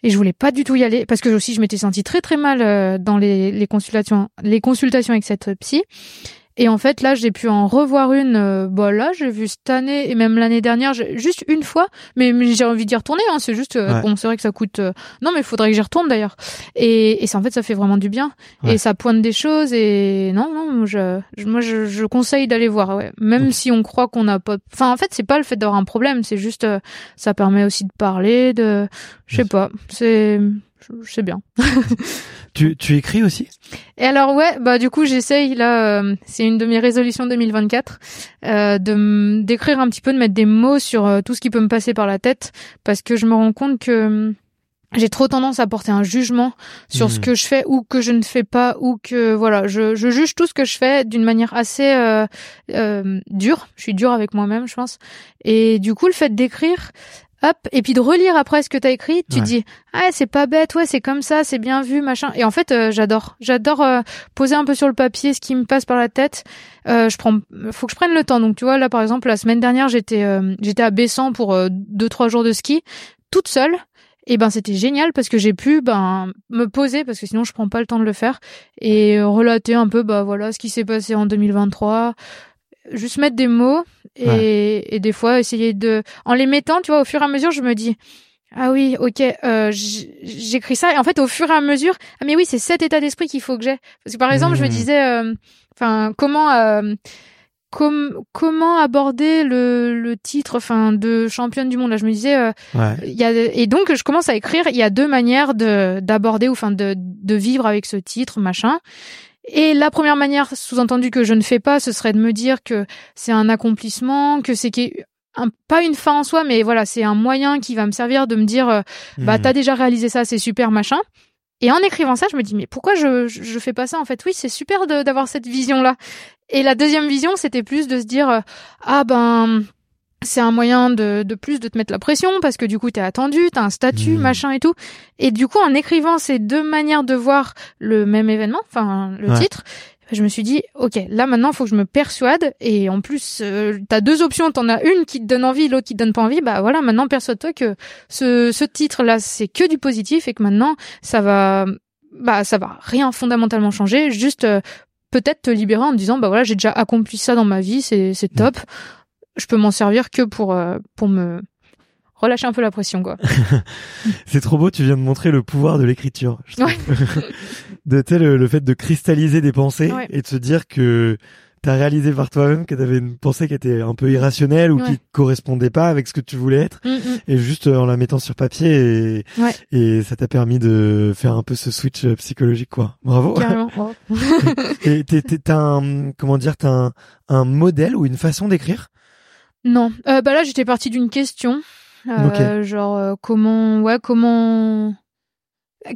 et je voulais pas du tout y aller parce que aussi je m'étais sentie très très mal euh, dans les, les consultations les consultations avec cette psy et en fait, là, j'ai pu en revoir une. Euh, bah là, j'ai vu cette année et même l'année dernière, juste une fois. Mais, j'ai envie d'y retourner. Hein, c'est juste, euh, bon, c'est vrai que ça coûte. Euh, non, mais il faudrait que j'y retourne d'ailleurs. Et, et ça, en fait, ça fait vraiment du bien. Et ça pointe des choses. Et non, non, je, moi, je, je conseille d'aller voir. Ouais. Même si on croit qu'on n'a pas. Enfin, en fait, c'est pas le fait d'avoir un problème. C'est juste, ça permet aussi de parler. De, je sais pas. C'est c'est bien. tu, tu écris aussi? Et alors ouais, bah du coup j'essaye là, euh, c'est une de mes résolutions 2024, euh, de d'écrire un petit peu, de mettre des mots sur euh, tout ce qui peut me passer par la tête, parce que je me rends compte que hum, j'ai trop tendance à porter un jugement sur ce mmh. que je fais ou que je ne fais pas ou que voilà je, je juge tout ce que je fais d'une manière assez euh, euh, dure je suis dure avec moi-même je pense et du coup le fait d'écrire hop, et puis de relire après ce que t'as écrit, tu dis ah c'est pas bête, ouais c'est comme ça, c'est bien vu, machin. Et en fait euh, j'adore, j'adore euh, poser un peu sur le papier ce qui me passe par la tête. Euh, je prends, faut que je prenne le temps. Donc tu vois là par exemple la semaine dernière j'étais j'étais à Bessan pour deux trois jours de ski, toute seule. Et ben c'était génial parce que j'ai pu ben me poser parce que sinon je prends pas le temps de le faire et relater un peu bah voilà ce qui s'est passé en 2023 juste mettre des mots et, et des fois essayer de, en les mettant, tu vois, au fur et à mesure, je me dis, ah oui, ok, euh, j'écris ça. Et en fait au fur et à mesure, ah mais oui, c'est cet état d'esprit qu'il faut que j'ai. Parce que par exemple, je me mmh. disais, euh, enfin, comment euh, comment aborder le, le titre enfin de championne du monde? Là je me disais euh, il y a et donc je commence à écrire il y a deux manières de d'aborder ou enfin de de vivre avec ce titre machin et la première manière sous-entendu que je ne fais pas ce serait de me dire que c'est un accomplissement que c'est un, pas une fin en soi mais voilà c'est un moyen qui va me servir de me dire euh, bah hmm. t'as déjà réalisé ça c'est super machin et en écrivant ça, je me dis mais pourquoi je je fais pas ça en fait? Oui, c'est super d'avoir cette vision là. Et la deuxième vision, c'était plus de se dire euh, ah ben c'est un moyen de, de plus de te mettre la pression parce que du coup t'es attendu, t'as un statut, mmh. machin et tout. Et du coup en écrivant ces deux manières de voir le même événement, enfin le titre, je me suis dit, ok, là maintenant, faut que je me persuade. Et en plus, euh, t'as deux options. T'en as une qui te donne envie, l'autre qui te donne pas envie. Bah voilà, maintenant persuade-toi que ce, ce titre-là, c'est que du positif et que maintenant, ça va, bah ça va rien fondamentalement changer. Juste euh, peut-être te libérer en te disant, bah voilà, j'ai déjà accompli ça dans ma vie, c'est c'est top. Je peux m'en servir que pour euh, pour me relâcher un peu la pression quoi. c'est trop beau, tu viens de montrer le pouvoir de l'écriture. Ouais. de le, le, fait de cristalliser des pensées et de se dire que tu as réalisé par toi-même que tu avais une pensée qui était un peu irrationnelle ou qui correspondait pas avec ce que tu voulais être mm, mm. et juste euh, en la mettant sur papier et, et ça t'a permis de faire un peu ce switch euh, psychologique quoi. Bravo. Carrément. et t'as un comment dire t'as un, un modèle ou une façon d'écrire Non. Euh, bah là j'étais partie d'une question euh, genre euh, comment ouais comment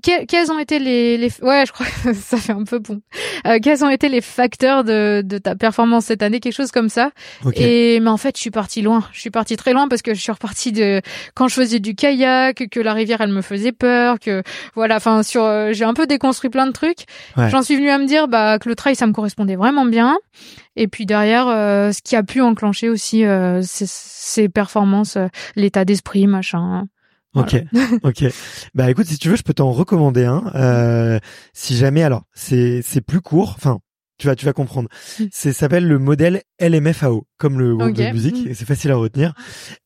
quels ont été les, les ouais je crois que ça fait un peu bon. Euh, quels ont été les facteurs de, de ta performance cette année quelque chose comme ça? Et mais en fait je suis partie loin. Je suis partie très loin parce que je suis repartie de quand je faisais du kayak que la rivière elle me faisait peur que voilà enfin sur euh, j'ai un peu déconstruit plein de trucs. J'en suis venue à me dire bah que le trail ça me correspondait vraiment bien. Et puis derrière euh, ce qui a pu enclencher aussi ces performances l'état d'esprit machin Ok, ok. Bah écoute, si tu veux, je peux t'en recommander un. Euh, si jamais, alors c'est c'est plus court. Enfin, tu vas tu vas comprendre. Mm. C'est s'appelle le modèle LMFAO, comme le groupe de musique. Mm. C'est facile à retenir.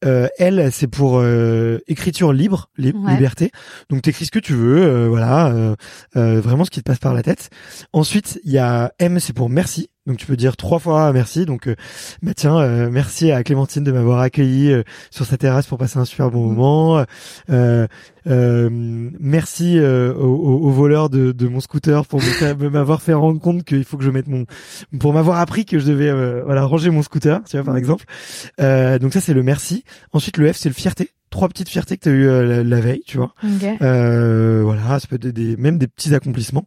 Euh, L, c'est pour euh, écriture libre, liberté. Donc t'écris ce que tu veux, euh, voilà, euh, euh, vraiment ce qui te passe par la tête. Ensuite, il y a M, c'est pour merci. Donc tu peux dire trois fois merci. Donc euh, bah tiens, euh, merci à Clémentine de m'avoir accueilli euh, sur sa terrasse pour passer un super bon mm. moment. merci au, au, voleur de, de, mon scooter pour m'avoir fait rendre compte qu'il faut que je mette mon, pour m'avoir appris que je devais voilà ranger mon scooter, tu vois par mm. exemple. donc ça c'est le merci. Ensuite le F c'est le fierté trois petites fiertés que tu as eu euh, la, veille, tu vois. Euh, voilà, ça peut être des, même des petits accomplissements.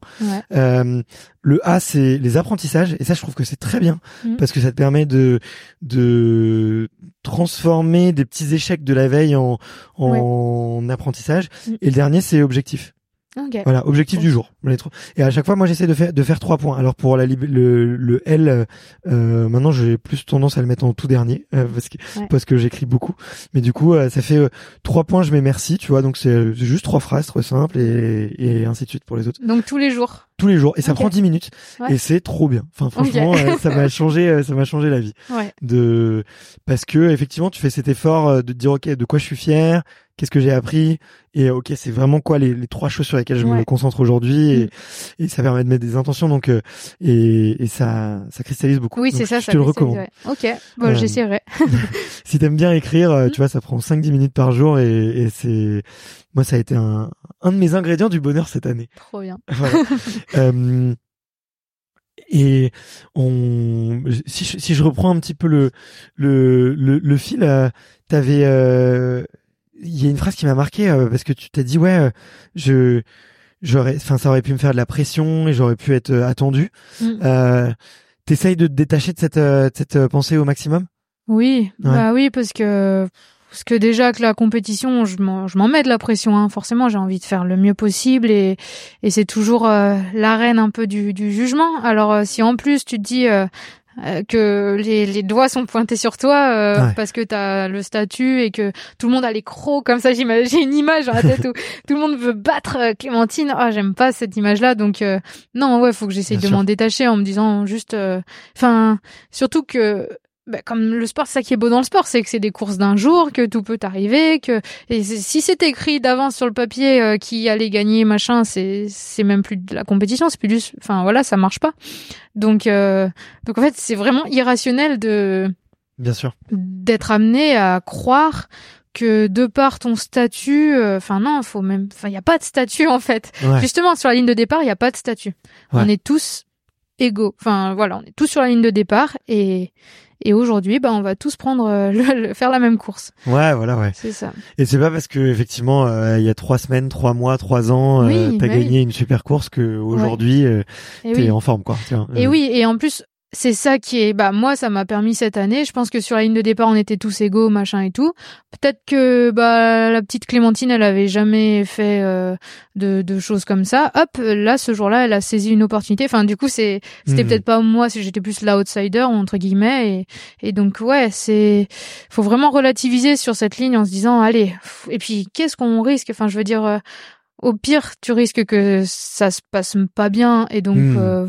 Euh, le A, c'est les apprentissages, et ça, je trouve que c'est très bien mm. parce que ça te permet de de transformer des petits échecs de la veille en en apprentissage. Mm. Et le dernier, c'est objectif. Voilà, objectif du jour. Et à chaque fois, moi, j'essaie de faire de faire trois points. Alors pour la, le, le L, euh, maintenant, j'ai plus tendance à le mettre en tout dernier euh, parce que parce que j'écris beaucoup. Mais du coup, euh, ça fait euh, trois points. Je mets merci, tu vois. Donc c'est juste trois phrases, très simples et, et ainsi de suite pour les autres. Donc tous les jours. Tous les jours et ça prend dix minutes et c'est trop bien. Enfin franchement, ça m'a changé, ça m'a changé la vie. De parce que effectivement, tu fais cet effort de dire ok, de quoi je suis fier, qu'est-ce que j'ai appris et ok c'est vraiment quoi les, les, trois choses sur lesquelles je me concentre aujourd'hui et, mm. et, ça permet de mettre des intentions donc euh, et, et, ça ça cristallise beaucoup. Oui c'est ça je te le recommande. ok bon euh, j'essaierai. si t'aimes bien écrire euh, tu mm. vois ça prend 5-10 minutes par jour et, et c'est moi ça a été un un de mes ingrédients du bonheur cette année. Trop bien. Euh, et on si je, si je reprends un petit peu le le le, le fil euh, t'avais euh, il y a une phrase qui m'a marqué euh, parce que tu t'as dit ouais, euh, je j'aurais, enfin ça aurait pu me faire de la pression et j'aurais pu être euh, attendu. Mm. Euh, T'essayes de te détacher de cette, cette pensée au maximum? Oui, bah oui parce que parce que déjà que la compétition, je m'en, je m'en mets de la pression. Hein. Forcément, j'ai envie de faire le mieux possible et, et c'est toujours l'arène un peu du, du jugement. Alors si en plus tu te dis euh, que les, les, doigts sont pointés sur toi euh, parce que t'as le statut et que tout le monde a les crocs comme ça. J'imagine une image dans la tête où tout le monde veut battre euh, Clémentine. Ah j'aime pas cette image là donc non ouais faut que j'essaye de m'en détacher en me disant juste enfin surtout que bah, comme le sport, c'est ça qui est beau dans le sport, c'est que c'est des courses d'un jour, que tout peut arriver, que et si c'est écrit d'avance sur le papier euh, qui allait gagner machin, c'est c'est même plus de la compétition, c'est plus du, enfin voilà, ça marche pas. Donc euh, donc en fait, c'est vraiment irrationnel de bien sûr d'être amené à croire que de par ton statut, euh, enfin non, faut même, enfin il y a pas de statut en fait. Justement sur la ligne de départ, il y a pas de statut. On est tous égaux. Enfin voilà, on est tous sur la ligne de départ et et aujourd'hui, bah, on va tous prendre euh, le, faire la même course. Ouais, voilà, ouais. C'est ça. Et c'est pas parce que effectivement, euh, il y a trois semaines, trois mois, trois ans, euh, t'as bah gagné une super course que aujourd'hui, t'es en forme, quoi. et oui, et en plus, c'est ça qui est bah moi ça m'a permis cette année. Je pense que sur la ligne de départ on était tous égaux machin et tout. Peut-être que bah la petite Clémentine elle avait jamais fait euh, de, de choses comme ça. Hop là ce jour-là elle a saisi une opportunité. Enfin du coup c'est c'était mhm. peut-être pas moi si j'étais plus l'outsider entre guillemets. Et, et donc ouais c'est faut vraiment relativiser sur cette ligne en se disant allez et puis qu'est-ce qu'on risque? Enfin je veux dire euh, au pire tu risques que ça se passe pas bien. Et donc mhm. euh,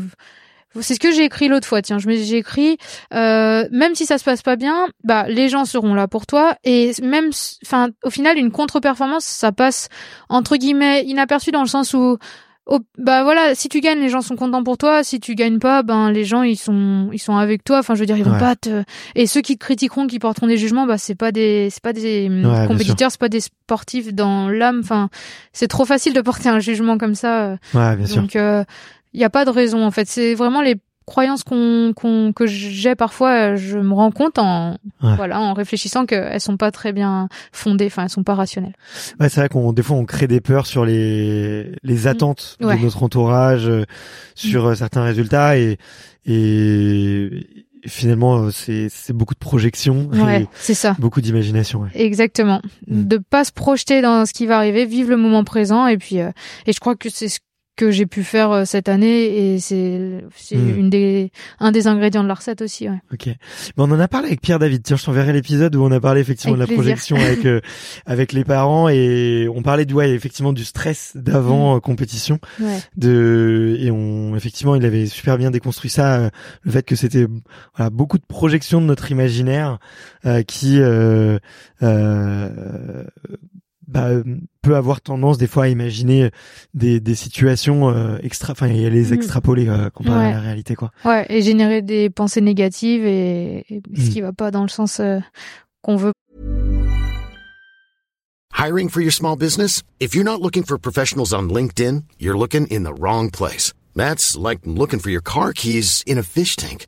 c'est ce que j'ai écrit l'autre fois. Tiens, je j'ai écrit euh, même si ça se passe pas bien, bah les gens seront là pour toi et même, enfin, au final, une contre-performance, ça passe entre guillemets inaperçu dans le sens où bah voilà, si tu gagnes, les gens sont contents pour toi. Si tu gagnes pas, ben les gens ils sont ils sont avec toi. Enfin, je veux dire, ils vont pas te. Et ceux qui te critiqueront, qui porteront des jugements, bah c'est pas des c'est pas des hum, compétiteurs, c'est pas des sportifs dans l'âme. Enfin, c'est trop facile de porter un jugement comme ça. Ouais, bien sûr. Donc euh, il n'y a pas de raison en fait. C'est vraiment les croyances qu'on, qu'on que j'ai parfois, je me rends compte en voilà en réfléchissant qu'elles sont pas très bien fondées, enfin elles sont pas rationnelles. Ouais, c'est vrai qu'on des fois on crée des peurs sur les les mm. attentes de notre entourage, euh, sur mm. euh, certains résultats et et finalement euh, c'est c'est beaucoup de projection ouais, c'est ça beaucoup d'imagination ouais. exactement mm. de pas se projeter dans ce qui va arriver vivre le moment présent et puis et je crois que c'est ce que j'ai pu faire euh, cette année et c'est c'est hmm. une des un des ingrédients de la recette aussi ouais. OK. Bon, on en a parlé avec Pierre David. Tiens, je t'enverrai l'épisode où on a parlé effectivement de la projection avec euh, avec les parents et on parlait du ouais, effectivement du stress d'avant hmm. euh, compétition ouais. de et on effectivement, il avait super bien déconstruit ça le fait que c'était voilà, beaucoup de projections de notre imaginaire qui euh, bah, peut avoir tendance des fois à imaginer des, des situations euh, extra, enfin y a les mm. extrapoler euh, comparé à la réalité quoi. Ouais, et générer des pensées négatives et, et ce mm. qui va pas dans le sens euh, qu'on veut. Hiring for your small business? If you're not looking for professionals on LinkedIn, you're looking in the wrong place. That's like looking for your car keys in a fish tank.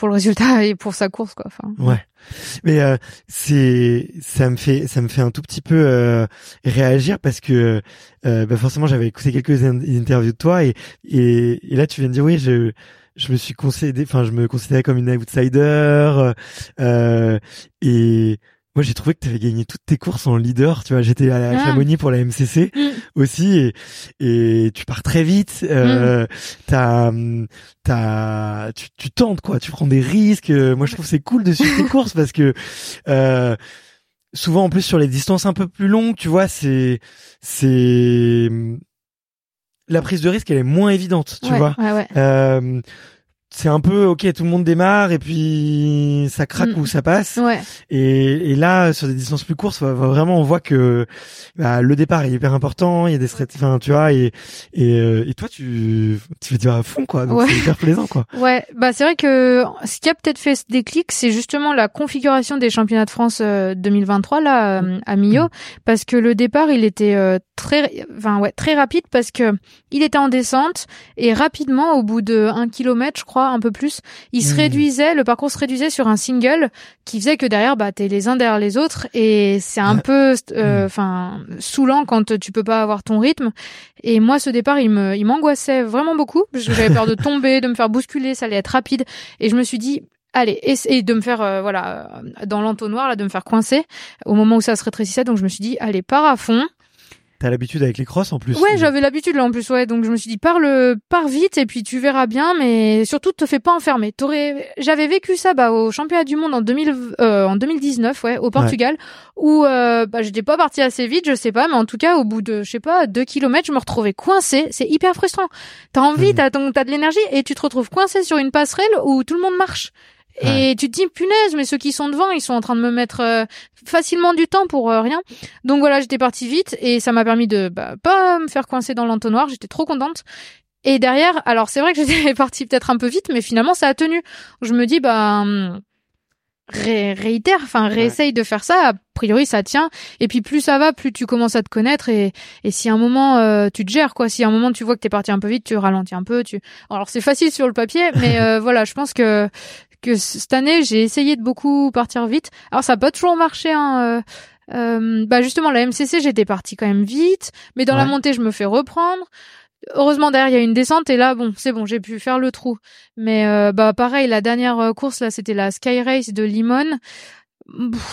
Pour le résultat et pour sa course, quoi. Enfin, ouais. Mais euh, c'est ça me fait ça me fait un tout petit peu euh, réagir parce que euh, bah forcément j'avais écouté quelques interviews de toi et, et, et là tu viens de dire oui je je me suis concédé enfin je me considérais comme une outsider euh, et moi, j'ai trouvé que tu avais gagné toutes tes courses en leader. Tu vois, j'étais à la ah. Chamonix pour la MCC mm. aussi, et, et tu pars très vite. Euh, mm. T'as, t'as, tu, tu tentes quoi. Tu prends des risques. Moi, je trouve c'est cool de suivre tes courses parce que euh, souvent, en plus, sur les distances un peu plus longues, tu vois, c'est, c'est la prise de risque, elle est moins évidente. Tu vois. Ouais, ouais. Euh, c'est un peu ok tout le monde démarre et puis ça craque mm. ou ça passe ouais. et, et là sur des distances plus courtes vraiment on voit que bah, le départ est hyper important il y a des enfin tu vois et et, euh, et toi tu tu vas à fond quoi donc c'est hyper plaisant quoi ouais bah c'est vrai que ce qui a peut-être fait ce déclic c'est justement la configuration des championnats de France 2023 euh, là euh, à Millau mm. parce que le départ il était très enfin ouais très rapide parce que il était en descente et rapidement au bout de un kilomètre je crois un peu plus. Il se hmm. réduisait, le parcours se réduisait sur un single qui faisait que derrière, bah, t'es les uns derrière les autres et c'est un peu, euh, hmm. enfin, saoulant quand tu peux pas avoir ton rythme. Et moi, ce départ, il me, il m'angoissait vraiment beaucoup parce que j'avais peur de tomber, de me faire bousculer, ça allait être rapide. Et je me suis dit, allez, et de me faire, euh, voilà, dans l'entonnoir, là, de me faire coincer au moment où ça se rétrécissait. Donc je me suis dit, allez, pars à fond t'as l'habitude avec les crosses en plus. Ouais, j'avais l'habitude là en plus, ouais. Donc je me suis dit, parle, pars vite et puis tu verras bien, mais surtout te fais pas enfermer. T'aurais, j'avais vécu ça bah au championnat du monde en 2000, euh, en 2019, ouais, au Portugal, où euh, bah j'étais pas partie assez vite, je sais pas, mais en tout cas au bout de, je sais pas, deux kilomètres, je me retrouvais coincée. C'est hyper frustrant. T'as envie, Mhm. t'as t'as de l'énergie et tu te retrouves coincé sur une passerelle où tout le monde marche. Et tu te dis punaise, mais ceux qui sont devant, ils sont en train de me mettre euh, facilement du temps pour euh, rien. Donc voilà, j'étais partie vite et ça m'a permis de bah, pas me faire coincer dans l'entonnoir. J'étais trop contente. Et derrière, alors c'est vrai que j'étais partie peut-être un peu vite, mais finalement ça a tenu. Je me dis bah hum, ré- réitère, enfin réessaye de faire ça. A priori ça tient. Et puis plus ça va, plus tu commences à te connaître et et si à un moment euh, tu te gères quoi, si à un moment tu vois que t'es parti un peu vite, tu ralentis un peu. Tu alors c'est facile sur le papier, mais euh, voilà, je pense que que cette année j'ai essayé de beaucoup partir vite. Alors ça a pas toujours marché. Hein, euh, euh, bah justement la MCC j'étais partie quand même vite, mais dans la montée je me fais reprendre. Heureusement derrière il y a une descente et là bon c'est bon j'ai pu faire le trou. Mais euh, bah pareil la dernière course là c'était la Sky Race de Limone.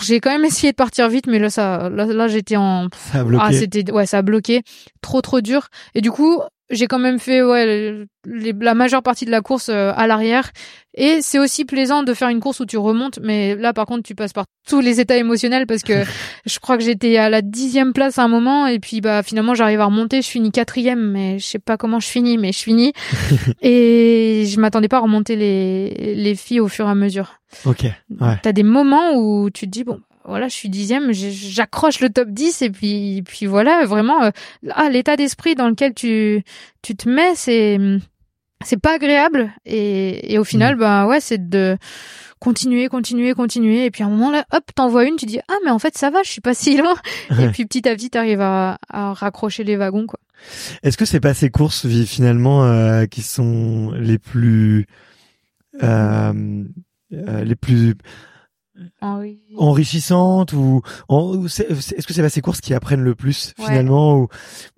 J'ai quand même essayé de partir vite mais là ça là, là j'étais en Ça a bloqué. ah, c'était ouais, ça a bloqué, trop trop dur. Et du coup, j'ai quand même fait ouais les- la majeure partie de la course euh, à l'arrière. Et c'est aussi plaisant de faire une course où tu remontes, mais là par contre tu passes par tous les états émotionnels parce que je crois que j'étais à la dixième place à un moment et puis bah finalement j'arrive à remonter, je finis quatrième, mais je sais pas comment je finis, mais je finis. et je m'attendais pas à remonter les les filles au fur et à mesure. Ok. Ouais. T'as des moments où tu te dis bon voilà je suis dixième j'accroche le top 10 et puis puis voilà vraiment euh, ah l'état d'esprit dans lequel tu tu te mets c'est c'est pas agréable et et au final Mm. bah ouais c'est de continuer continuer continuer et puis à un moment là hop t'envoies une tu dis ah mais en fait ça va je suis pas si loin et puis petit à petit t'arrives à à raccrocher les wagons quoi Est-ce que c'est pas ces courses finalement euh, qui sont les plus euh, euh, les plus Henri. enrichissantes ou, en- ou est-ce que c'est pas ces courses qui apprennent le plus Ouais. finalement ou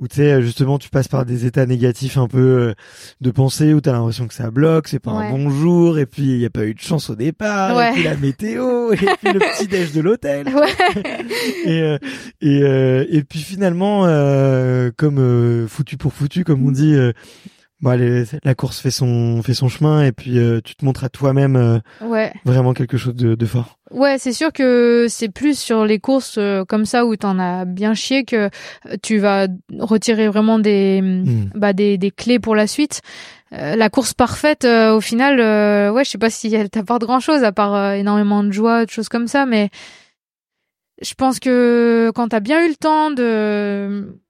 où tu sais justement tu passes par des états négatifs un peu euh, de pensée où t'as l'impression que ça bloque c'est pas Ouais. un bon jour et puis il y a pas eu de chance au départ Ouais. et puis la météo et puis le petit déj de l'hôtel ouais et euh, et euh, et puis finalement euh, comme euh, foutu pour foutu comme on dit euh, bah, les- la course fait son fait son chemin et puis euh, tu te montres à toi-même euh, ouais vraiment quelque chose de, de fort Ouais, c'est sûr que c'est plus sur les courses euh, comme ça où t'en as bien chié que euh, tu vas retirer vraiment des Mm. bah des, des clés pour la suite. Euh, la course parfaite, euh, au final, euh, ouais, je sais pas si elle t'apporte grand chose à part énormément de joie, de choses comme ça, mais je pense que quand t'as bien eu le temps de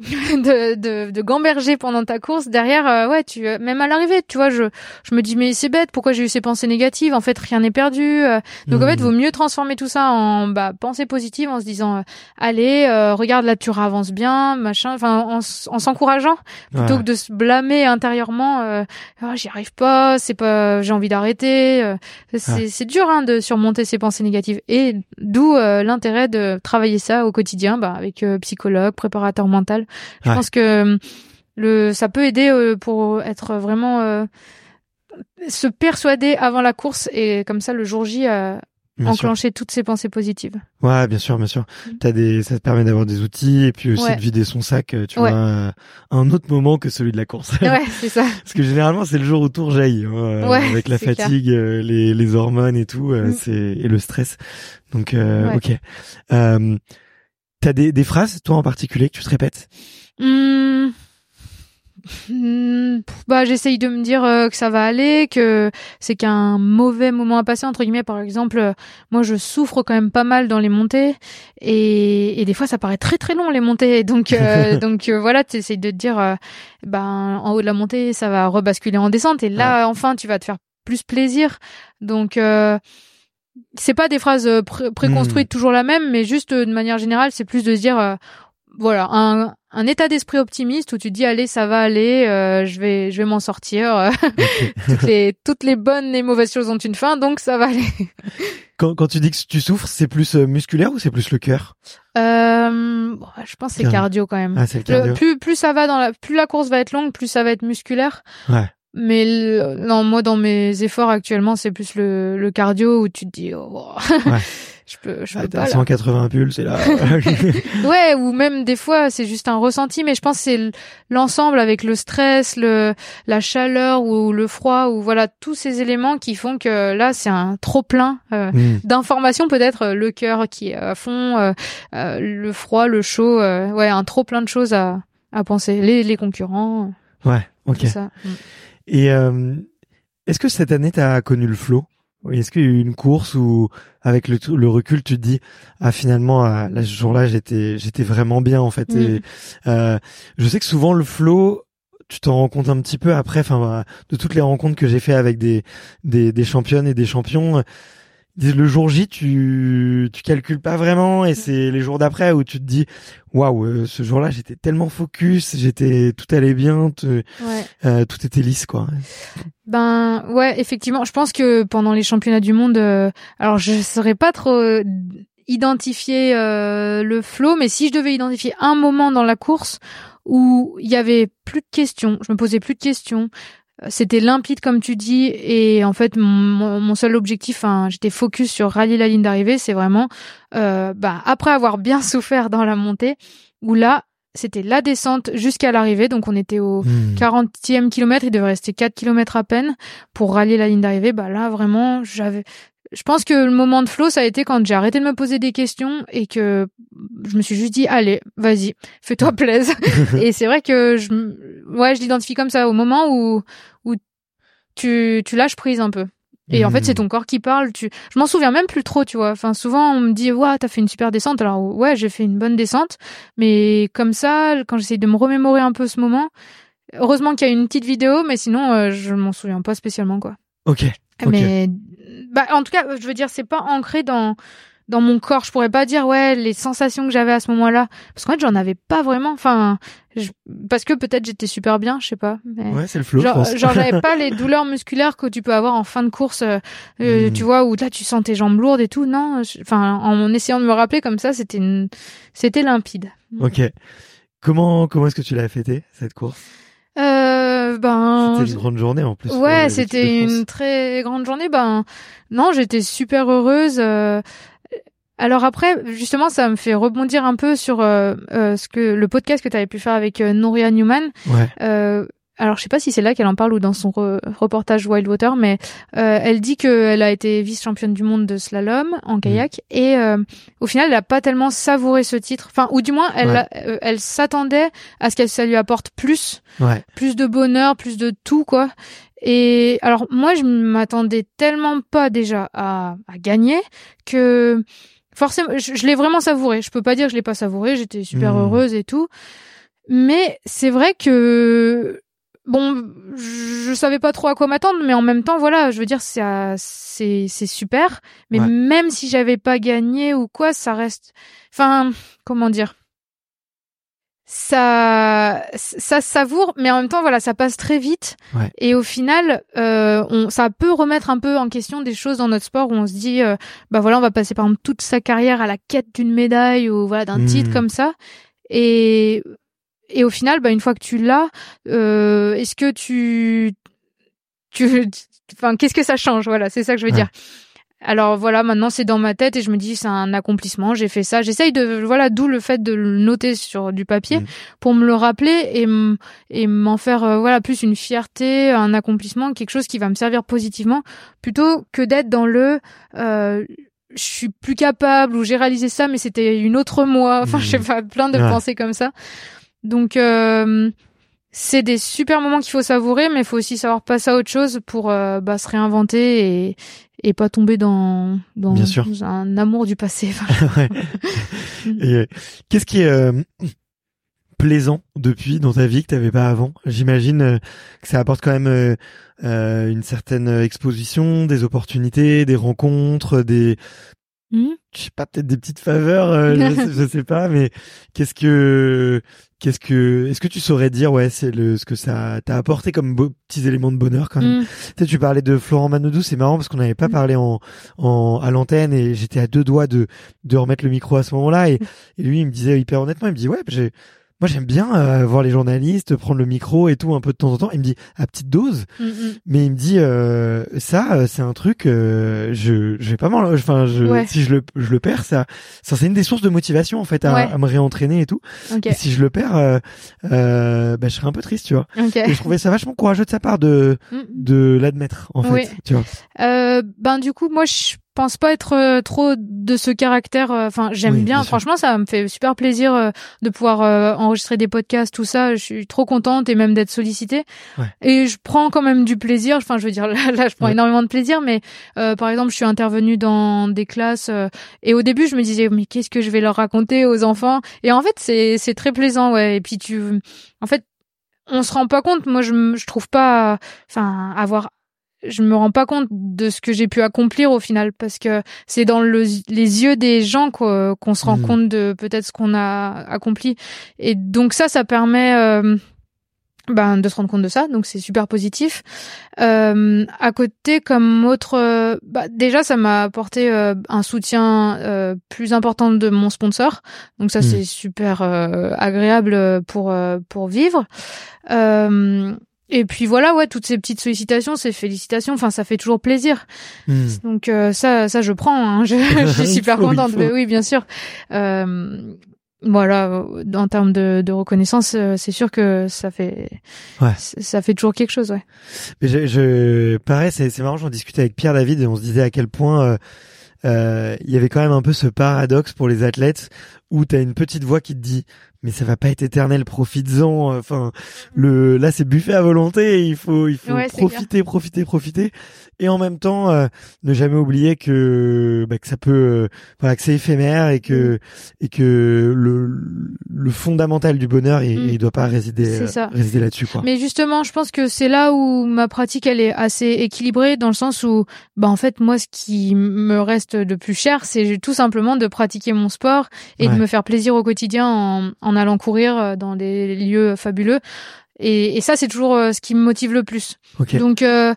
de, de, de gamberger pendant ta course derrière euh, ouais tu euh, même à l'arrivée tu vois je je me dis mais c'est bête pourquoi j'ai eu ces pensées négatives? En fait rien n'est perdu euh, donc en fait, Mm. vaut mieux transformer tout ça en bah, pensée positive en se disant allez, euh, regarde là tu avances bien, machin, enfin en, s'encourageant plutôt Ouais. que de se blâmer intérieurement. Euh, Ah, j'y arrive pas, c'est pas, j'ai envie d'arrêter. euh, c'est Ouais. c'est dur hein, de surmonter ces pensées négatives et d'où l'intérêt de travailler ça au quotidien, bah, avec psychologue, préparateur mental. Je Ouais. pense que euh, le ça peut aider euh, pour être vraiment euh, se persuader avant la course et comme ça le jour J Bien sûr. enclencher toutes ces pensées positives. Ouais, bien sûr, bien sûr. Mm. T'as des, ça te permet d'avoir des outils et puis aussi Ouais. de vider son sac, tu Ouais. vois, euh, un autre moment que celui de la course. ouais, c'est ça. Parce que généralement, c'est le jour où tout rejaillit, hein, Ouais, avec la fatigue, euh, les, les hormones et tout, euh, Mm. c'est et le stress. Donc, euh, ok. T'as des, des phrases, toi en particulier, que tu te répètes? Hmm. Hmm, bah j'essaye de me dire euh, que ça va aller que c'est qu'un mauvais moment à passer entre guillemets. Par exemple euh, moi je souffre quand même pas mal dans les montées et, et des fois ça paraît très très long les montées. Donc euh, donc voilà tu essayes de te dire ben en haut de la montée ça va rebasculer en descente. Et là enfin tu vas te faire plus plaisir. Donc c'est pas des phrases euh, pré- préconstruites toujours la même mais juste euh, de manière générale c'est plus de se dire euh, voilà un, un état d'esprit optimiste où tu te dis allez ça va aller euh, je vais je vais m'en sortir toutes les toutes les bonnes et mauvaises choses ont une fin donc ça va aller quand, quand tu dis que tu souffres, c'est plus musculaire ou c'est plus le cœur? Euh, bon, je pense que c'est Cardio. quand même Ah, Le- cardio. plus plus ça va dans la plus la course va être longue plus ça va être musculaire Ouais. Mais le- non moi dans mes efforts actuellement c'est plus le, le cardio où tu te dis oh, Ouais. je peux, je Ah, peux pas. à là. 180 pulses, c'est là. Ouais, ou même des fois c'est juste un ressenti, mais je pense que c'est l'ensemble avec le stress, le la chaleur ou le froid ou voilà tous ces éléments qui font que là c'est un trop plein euh, Hmm. d'informations peut-être euh, le cœur qui est à fond, euh, euh, le froid, le chaud, ouais un trop plein de choses à à penser, les les concurrents, Ouais, ok. tout ça. Mm. Et euh, est-ce que cette année t'as connu le flow? Est-ce qu'il y a eu une course où, avec le, le recul, tu te dis ah finalement à, là, ce jour-là j'étais j'étais vraiment bien en fait. Mm. Et, euh, je sais que souvent le flow, tu t'en rends compte un petit peu après. Enfin, de toutes les rencontres que j'ai fait avec des des, des championnes et des champions. Le jour J, tu tu calcules pas vraiment et c'est les jours d'après où tu te dis waouh euh, ce jour-là j'étais tellement focus, j'étais tout allait bien, Ouais. euh, tout était lisse quoi. Ben ouais, effectivement, je pense que pendant les championnats du monde, euh, alors je saurais pas trop identifier euh, le flow, mais si je devais identifier un moment dans la course où il y avait plus de questions, je me posais plus de questions, c'était limpide comme tu dis, et en fait mon, mon seul objectif, hein, j'étais focus sur rallier la ligne d'arrivée, c'est vraiment, euh, bah, après avoir bien souffert dans la montée, où là c'était la descente jusqu'à l'arrivée, donc on était au Hmm. 40e kilomètre, il devait rester 4 kilomètres à peine pour rallier la ligne d'arrivée. Bah là, vraiment, j'avais, je pense que le moment de flow, ça a été quand j'ai arrêté de me poser des questions et que je me suis juste dit, allez, vas-y, fais-toi plaisir. et c'est vrai que je, ouais, je l'identifie comme ça au moment où, où tu, tu lâches prise un peu. Et en fait, c'est ton corps qui parle. Tu, je m'en souviens même plus trop, tu vois. Enfin, souvent, on me dit, ouais, t'as fait une super descente. Alors, ouais, j'ai fait une bonne descente. Mais comme ça, quand j'essaye de me remémorer un peu ce moment, heureusement qu'il y a une petite vidéo, mais sinon, euh, je m'en souviens pas spécialement, quoi. Ok. Mais, bah, en tout cas, je veux dire, c'est pas ancré dans, dans mon corps. Je pourrais pas dire, ouais, les sensations que j'avais à ce moment-là. Parce qu'en fait, j'en avais pas vraiment. Enfin, je- parce que peut-être j'étais super bien, je sais pas. Mais... Ouais, c'est le flow. Genre, genre j'avais pas les douleurs musculaires que tu peux avoir en fin de course, euh, euh, Mm. tu vois, où là tu sens tes jambes lourdes et tout. Non, je- enfin, en essayant de me rappeler comme ça, c'était une... c'était limpide. Ok. Comment comment est-ce que tu l'as fêté cette course? Euh, ben, C'était une grande journée en plus. ouais, de c'était une très grande journée. Ben, non, j'étais super heureuse. euh, alors après, justement, ça me fait rebondir un peu sur euh, euh, ce que le podcast que tu avais pu faire avec euh, Nouria Newman. Ouais. Alors, je sais pas si c'est là qu'elle en parle ou dans son re- reportage Wildwater, mais euh, elle dit qu'elle a été vice-championne du monde de slalom en kayak et euh, au final, elle a pas tellement savouré ce titre. Enfin, ou du moins, elle, Ouais. euh, elle s'attendait à ce que ça lui apporte plus, Ouais. plus de bonheur, plus de tout, quoi. Et alors, moi, je m'attendais tellement pas déjà à, à gagner que forcément, je, je l'ai vraiment savouré. Je peux pas dire que je l'ai pas savouré. J'étais super Mm. heureuse et tout. Mais c'est vrai que bon, je, savais pas trop à quoi m'attendre, mais en même temps, voilà, je veux dire, ça, c'est c'est super. Mais Ouais. même si j'avais pas gagné ou quoi, ça reste. Enfin, comment dire? Ça ça savoure mais en même temps voilà ça passe très vite Ouais. et au final euh, on ça peut remettre un peu en question des choses dans notre sport où on se dit euh, bah voilà on va passer par exemple toute sa carrière à la quête d'une médaille ou voilà d'un Mhm. titre comme ça et et au final bah une fois que tu l'as euh, est-ce que tu tu enfin qu'est-ce que ça change? Voilà c'est ça que je veux Ouais. dire alors voilà, maintenant c'est dans ma tête et je me dis c'est un accomplissement, j'ai fait ça. J'essaye de voilà, d'où le fait de le noter sur du papier Mhm. pour me le rappeler et et m'en faire euh, voilà plus une fierté, un accomplissement, quelque chose qui va me servir positivement plutôt que d'être dans le euh, je suis plus capable ou j'ai réalisé ça mais c'était une autre moi. Enfin, Mhm. je sais pas, plein de Ouais. pensées comme ça. Donc euh, c'est des super moments qu'il faut savourer, mais il faut aussi savoir passer à autre chose pour euh, bah, se réinventer et, et pas tomber dans, dans Bien sûr. un amour du passé. Et, euh, Qu'est-ce qui est euh, plaisant depuis dans ta vie que t'avais pas avant? J'imagine euh, que ça apporte quand même euh, euh, une certaine exposition, des opportunités, des rencontres, des Mhm. je sais pas peut-être des petites faveurs, euh, je, sais, je sais pas, mais qu'est-ce que qu'est-ce que est-ce que tu saurais dire ouais c'est le ce que ça t'a apporté comme beaux petits éléments de bonheur quand même? Mhm. Tu sais, tu parlais de Florent Manodou, c'est marrant parce qu'on n'avait pas Mm. parlé en, en à l'antenne et j'étais à deux doigts de de remettre le micro à ce moment-là et, et lui il me disait hyper honnêtement, il me dit ouais j'ai moi j'aime bien euh, voir les journalistes prendre le micro et tout un peu de temps en temps. Il me dit à petite dose, Mm, mm. mais il me dit euh, ça euh, c'est un truc euh, je je vais pas mal enfin je Ouais. si je le je le perds ça ça c'est une des sources de motivation en fait à, Ouais. à me réentraîner et tout. Ok. Et si je le perds euh, euh, bah je serais un peu triste, tu vois. Ok. Et je trouvais ça vachement courageux de sa part de Mm, de l'admettre en fait, Oui. tu vois. Euh, ben du coup, moi je pense pas être euh, trop de ce caractère. euh, Enfin, j'aime Oui, bien. Franchement, ça me fait super plaisir euh, de pouvoir enregistrer des podcasts, tout ça. Je suis trop contente et même d'être sollicitée. Ouais. Et je prends quand même du plaisir. Enfin, je veux dire, là, là, je prends Ouais. énormément de plaisir. Mais euh, par exemple, je suis intervenue dans des classes euh, et au début, je me disais, mais qu'est-ce que je vais leur raconter aux enfants? Et en fait, c'est c'est très plaisant, ouais. Et puis tu, en fait, on se rend pas compte. Moi, je je trouve pas, enfin, avoir je me rends pas compte de ce que j'ai pu accomplir au final parce que c'est dans le- les yeux des gens qu'on se rend Mhm. compte de peut-être ce qu'on a accompli. Et donc ça ça permet euh, ben, de se rendre compte de ça. Donc c'est super positif. Euh, à côté comme autre euh, bah, déjà ça m'a apporté euh, un soutien plus important de mon sponsor. Donc ça Mhm. c'est super agréable pour pour vivre. Euh, et puis voilà, ouais, toutes ces petites sollicitations, ces félicitations, enfin, ça fait toujours plaisir. Hmm. Donc euh, ça, ça je prends. Hein. Je, je suis super contente. Mais oui, bien sûr. Euh, voilà, en termes de, de reconnaissance, euh, c'est sûr que ça fait, Ouais. ça fait toujours quelque chose, ouais. Mais je, je pareil, c'est marrant, j'en discutais avec Pierre David et on se disait à quel point euh, euh, il y avait quand même un peu ce paradoxe pour les athlètes où t'as une petite voix qui te dit mais ça va pas être éternel, profites-en. Enfin, le là c'est buffet à volonté, il faut il faut Ouais, profiter, profiter, profiter, et en même temps euh, ne jamais oublier que bah, que ça peut euh, voilà que c'est éphémère et que Mm. et que le le fondamental du bonheur il, Mm. il doit pas résider euh, résider là-dessus quoi. Mais justement, je pense que c'est là où ma pratique elle est assez équilibrée dans le sens où, bah en fait, moi, ce qui me reste de plus cher, c'est tout simplement de pratiquer mon sport et Ouais. de me faire plaisir au quotidien en, en allant courir euh, dans des lieux fabuleux. Et, et ça, c'est toujours euh, ce qui me motive le plus. Donc, euh,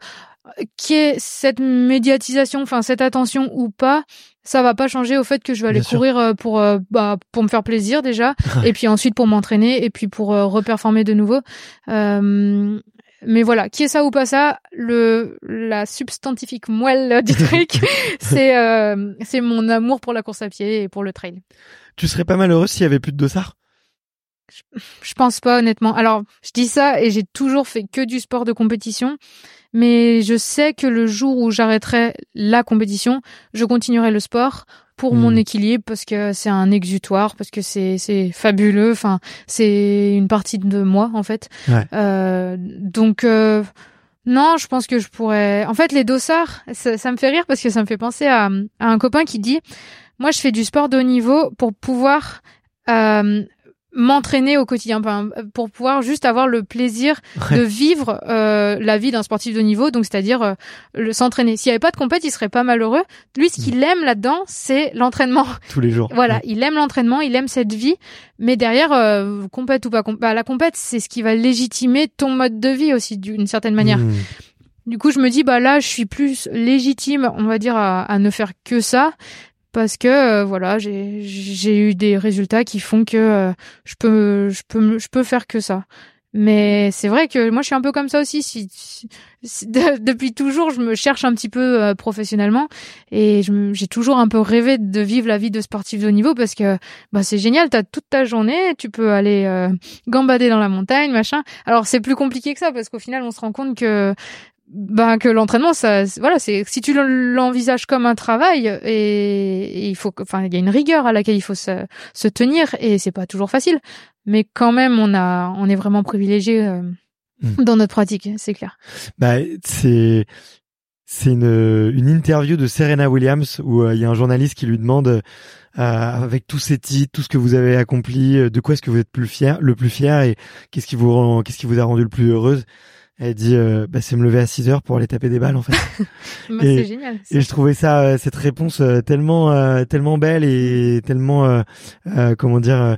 qui est cette médiatisation, enfin cette attention ou pas, ça va pas changer au fait que je vais aller Bien courir euh, pour euh, bah, pour me faire plaisir déjà, et puis ensuite pour m'entraîner, et puis pour euh, reperformer de nouveau. Euh, mais voilà, qui est ça ou pas ça, le la substantifique moelle du truc, c'est c'est mon amour pour la course à pied et pour le trail. Tu serais pas malheureux s'il y avait plus de dossards? Je pense pas honnêtement. Alors, je dis ça et j'ai toujours fait que du sport de compétition, mais je sais que le jour où j'arrêterai la compétition, je continuerai le sport pour Hmm. mon équilibre parce que c'est un exutoire, parce que c'est c'est fabuleux. Enfin, c'est une partie de moi en fait. Ouais. Euh, donc euh, non, je pense que je pourrais. En fait, les dossards, ça, ça me fait rire parce que ça me fait penser à, à un copain qui dit moi, je fais du sport de haut niveau pour pouvoir euh, m'entraîner au quotidien, pour pouvoir juste avoir le plaisir Ouais. de vivre euh, la vie d'un sportif de niveau, donc c'est-à-dire euh, le s'entraîner. S'il y avait pas de compète, il serait pas malheureux. Lui, ce qu'il aime là-dedans, c'est l'entraînement. tous les jours. Voilà, il aime l'entraînement, il aime cette vie, mais derrière, euh, compète ou pas compète, bah, la compète, c'est ce qui va légitimer ton mode de vie aussi d'une certaine manière. Hmm. Du coup, je me dis, bah là, je suis plus légitime, on va dire, à, à ne faire que ça, parce que euh, voilà, j'ai eu des résultats qui font que euh, je peux je peux je peux faire que ça. Mais c'est vrai que moi, je suis un peu comme ça aussi. Si, si- si- de- depuis toujours, je me cherche un petit peu euh, professionnellement et j'ai toujours un peu rêvé de vivre la vie de sportif de haut niveau parce que bah c'est génial. T'as toute ta journée, tu peux aller gambader dans la montagne, machin. Alors c'est plus compliqué que ça parce qu'au final, on se rend compte que ben que l'entraînement ça voilà c'est si tu l'envisages comme un travail et, et il faut enfin il y a une rigueur à laquelle il faut se, se tenir et c'est pas toujours facile. Mais quand même on a on est vraiment privilégié euh, Mm. dans notre pratique c'est clair. Bah, c'est c'est une une interview de Serena Williams où euh, il y a un journaliste qui lui demande euh, avec tous ces titres, tout ce que vous avez accompli, euh, de quoi est-ce que vous êtes plus fier, le plus fier et qu'est-ce qui vous rend, qu'est-ce qui vous a rendu le plus heureuse? Elle dit euh, bah, c'est me lever à 6 heures pour aller taper des balles en fait. Bah, Et- c'est génial Et je trouvais ça euh, cette réponse euh, tellement euh, tellement belle et tellement euh, euh, comment dire euh,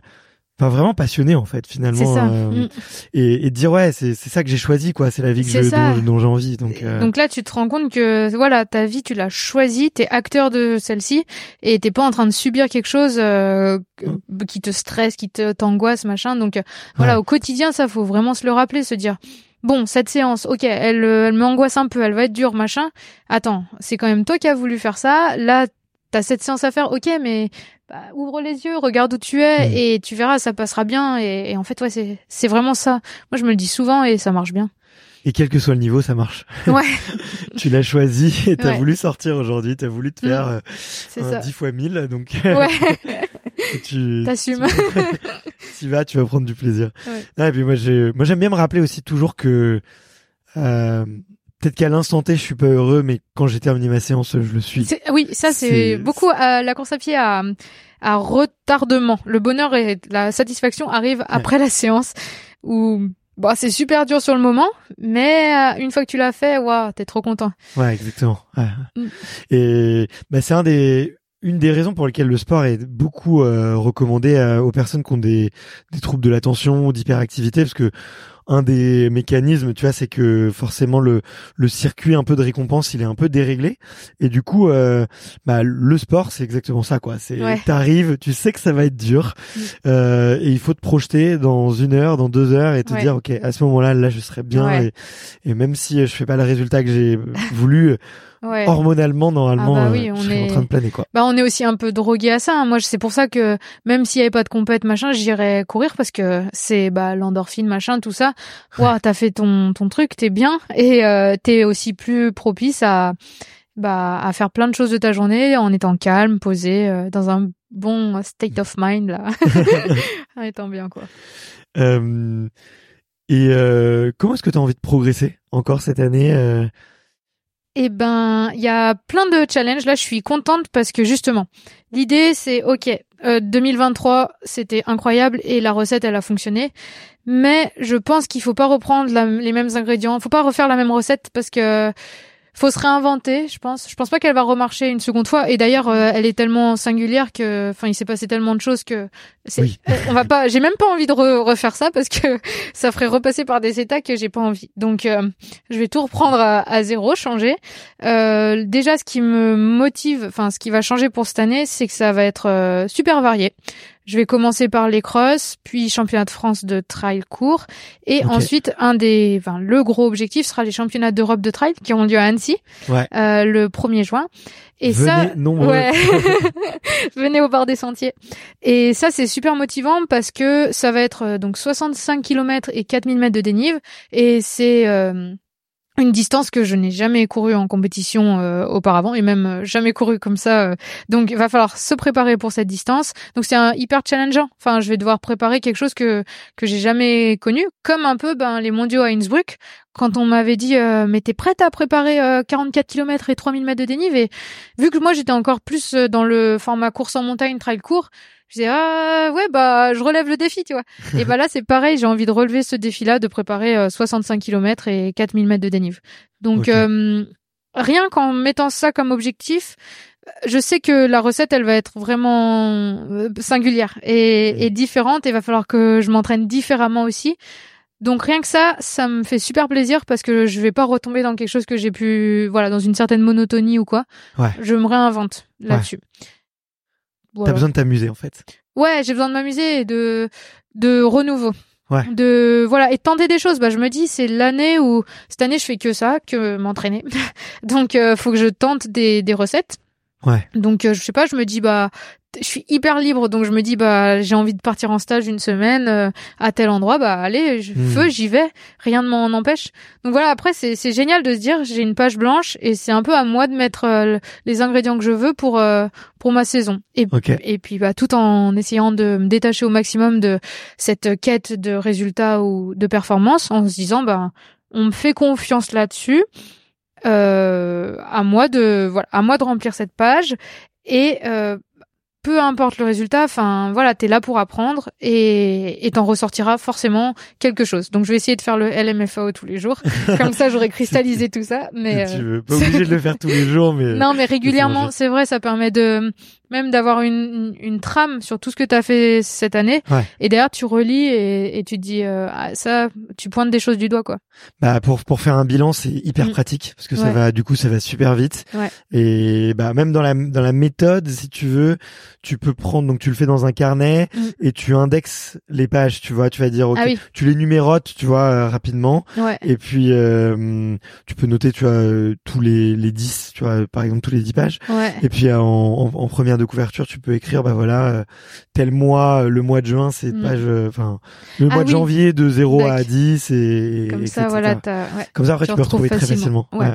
enfin vraiment passionné en fait finalement C'est ça. Mm. et, et dire ouais c'est c'est ça que j'ai choisi quoi c'est la vie que je, dont, dont j'ai envie donc euh, Donc là, tu te rends compte que voilà, ta vie, tu l'as choisie, t'es acteur de celle-ci, et t'es pas en train de subir quelque chose euh, que- qui te stresse, qui te t'angoisse, machin. Donc voilà, Ouais. au quotidien, ça faut vraiment se le rappeler, se dire. Bon, cette séance, ok, elle, euh, elle m'angoisse un peu, elle va être dure, machin. Attends, c'est quand même toi qui as voulu faire ça. Là, t'as cette séance à faire, ok, mais bah, ouvre les yeux, regarde où tu es, Mm. et tu verras, ça passera bien. Et, et en fait, ouais, c'est c'est vraiment ça. Moi, je me le dis souvent, et ça marche bien. et quel que soit le niveau ça marche Ouais, tu l'as choisi et t'as Ouais. voulu sortir aujourd'hui t'as voulu te Mm. faire euh, un ça. 10 fois 1000 donc Ouais. tu T'assumes. tu vas tu vas prendre du plaisir Ouais. Ah, et puis moi j'ai moi j'aime bien me rappeler aussi toujours que euh, peut-être qu'à l'instant T je suis pas heureux mais quand j'ai terminé ma séance je le suis Oui, ça C'est- beaucoup à la course à pied à, à retardement. Le bonheur et la satisfaction arrivent après la séance où bah c'est super dur sur le moment, mais euh, une fois que tu l'as fait, waouh, t'es trop content. Ouais, exactement. Ouais. Mm. Et bah, c'est un des une des raisons pour lesquelles le sport est beaucoup euh, recommandé euh, aux personnes qui ont des, des troubles de l'attention ou d'hyperactivité, parce que un des mécanismes, tu vois, c'est que forcément le le circuit un peu de récompense, il est un peu déréglé, et du coup, euh, bah, le sport, c'est exactement ça, quoi. C'est Ouais. t'arrives, tu sais que ça va être dur, Mm. euh, et il faut te projeter dans une heure, dans deux heures, et te Ouais. dire, ok, à ce moment-là, là, je serai bien, Ouais. et, et même si je fais pas le résultat que j'ai voulu, Ouais. hormonalement normalement Ah bah oui, euh, on je serais en est- train de planer quoi. Bah on est aussi un peu drogué à ça. hein. Moi, c'est pour ça que même s'il y avait pas de compète machin, j'irais courir parce que c'est bah l'endorphine machin tout ça. Ouah, t'as fait ton ton truc, t'es bien et euh, t'es aussi plus propice à bah à faire plein de choses de ta journée en étant calme, posé, euh, dans un bon state of mind là, en étant bien quoi. Euh, et comment est-ce que tu as envie de progresser encore cette année Eh ben, il y a plein de challenges. Là, je suis contente parce que justement, l'idée c'est ok. euh, 2023, c'était incroyable et la recette, elle a fonctionné. Mais je pense qu'il faut pas reprendre les mêmes ingrédients. Faut pas refaire la même recette parce que faut se réinventer. Je pense. Je pense pas qu'elle va remarcher une seconde fois. Et d'ailleurs, euh, elle est tellement singulière que, enfin, il s'est passé tellement de choses que. Oui. euh, on va pas. J'ai même pas envie de re- refaire ça parce que ça ferait repasser par des états que j'ai pas envie. Donc, euh, je vais tout reprendre à, à zéro, changer. Euh, déjà, ce qui me motive, enfin, ce qui va changer pour cette année, c'est que ça va être super varié. Je vais commencer par les crosses, puis championnat de France de trail court, et ensuite un des, enfin, le gros objectif sera les championnats d'Europe de trail qui ont lieu à Annecy Ouais. euh, le 1er juin. Et Venez ça, nombreux. ouais, venez au bord des sentiers. Et ça, c'est super motivant parce que ça va être euh, donc 65 km et 4000 mètres de dénive, et c'est euh, une distance que je n'ai jamais courue en compétition euh, auparavant et même euh, jamais couru comme ça. euh. donc il va falloir se préparer pour cette distance. Donc c'est un hyper challengeant. Enfin, je vais devoir préparer quelque chose que que j'ai jamais connu, comme un peu ben les mondiaux à Innsbruck quand on m'avait dit euh, mais t'es prête à préparer euh, 44 km et 3000 mètres de dénive et vu que moi j'étais encore plus euh, dans le format course en montagne trail court, je disais ah ouais bah je relève le défi tu vois. et bah là c'est pareil, j'ai envie de relever ce défi-là de préparer euh, 65 km et 4000 mètres de dénive. Donc euh, rien qu'en mettant ça comme objectif, je sais que la recette elle va être vraiment euh, singulière et, et différente et va falloir que je m'entraîne différemment aussi. Donc rien que ça, ça me fait super plaisir parce que je vais pas retomber dans quelque chose que j'ai pu, voilà, dans une certaine monotonie ou quoi. Ouais. Je me réinvente là-dessus. Voilà. T'as besoin de t'amuser en fait. Ouais, j'ai besoin de m'amuser et de de renouveau. Ouais. De voilà et tenter des choses. Bah je me dis c'est l'année où cette année je fais que ça, que m'entraîner. Donc euh, faut que je tente des des recettes. Ouais. Donc euh, je sais pas, je me dis bah je suis hyper libre donc je me dis bah j'ai envie de partir en stage une semaine euh, à tel endroit bah allez je Hmm. feu j'y vais rien ne m'en empêche donc voilà après c'est c'est génial de se dire j'ai une page blanche et c'est un peu à moi de mettre euh, le- les ingrédients que je veux pour euh, pour ma saison et Ok. et puis bah tout en essayant de me détacher au maximum de cette quête de résultats ou de performance en se disant bah on me fait confiance là-dessus à moi de voilà à moi de remplir cette page et euh, peu importe le résultat, enfin voilà, t'es là pour apprendre et et t'en ressortira forcément quelque chose. Donc je vais essayer de faire le LMFAO tous les jours, comme ça j'aurai cristallisé tout ça. Mais tu euh, veux pas obligé de le faire tous les jours mais non, mais régulièrement, c'est vrai, ça permet de même d'avoir une, une, trame sur tout ce que tu as fait cette année. Et derrière, tu relis et, et tu te dis, euh, ah, ça, tu pointes des choses du doigt, quoi. Bah, pour, pour faire un bilan, c'est hyper mm. pratique parce que ça va, du coup, ça va super vite. Et bah, même dans la, dans la méthode, si tu veux, tu peux prendre, donc tu le fais dans un carnet mm. et tu indexes les pages, tu vois, tu vas dire, ok, ah tu les numérotes, tu vois, euh, rapidement. Et puis, euh, tu peux noter, tu vois, tous les, les 10, tu vois, par exemple, tous les 10 pages. Et puis, en, en, en première de couverture, tu peux écrire, bah voilà, euh, tel mois, euh, le mois de juin, c'est mm. page, euh, enfin, le ah mois de janvier de 0 à 10 et, comme ça, voilà, Comme ça, après, tu, peux retrouver très facilement. Ouais.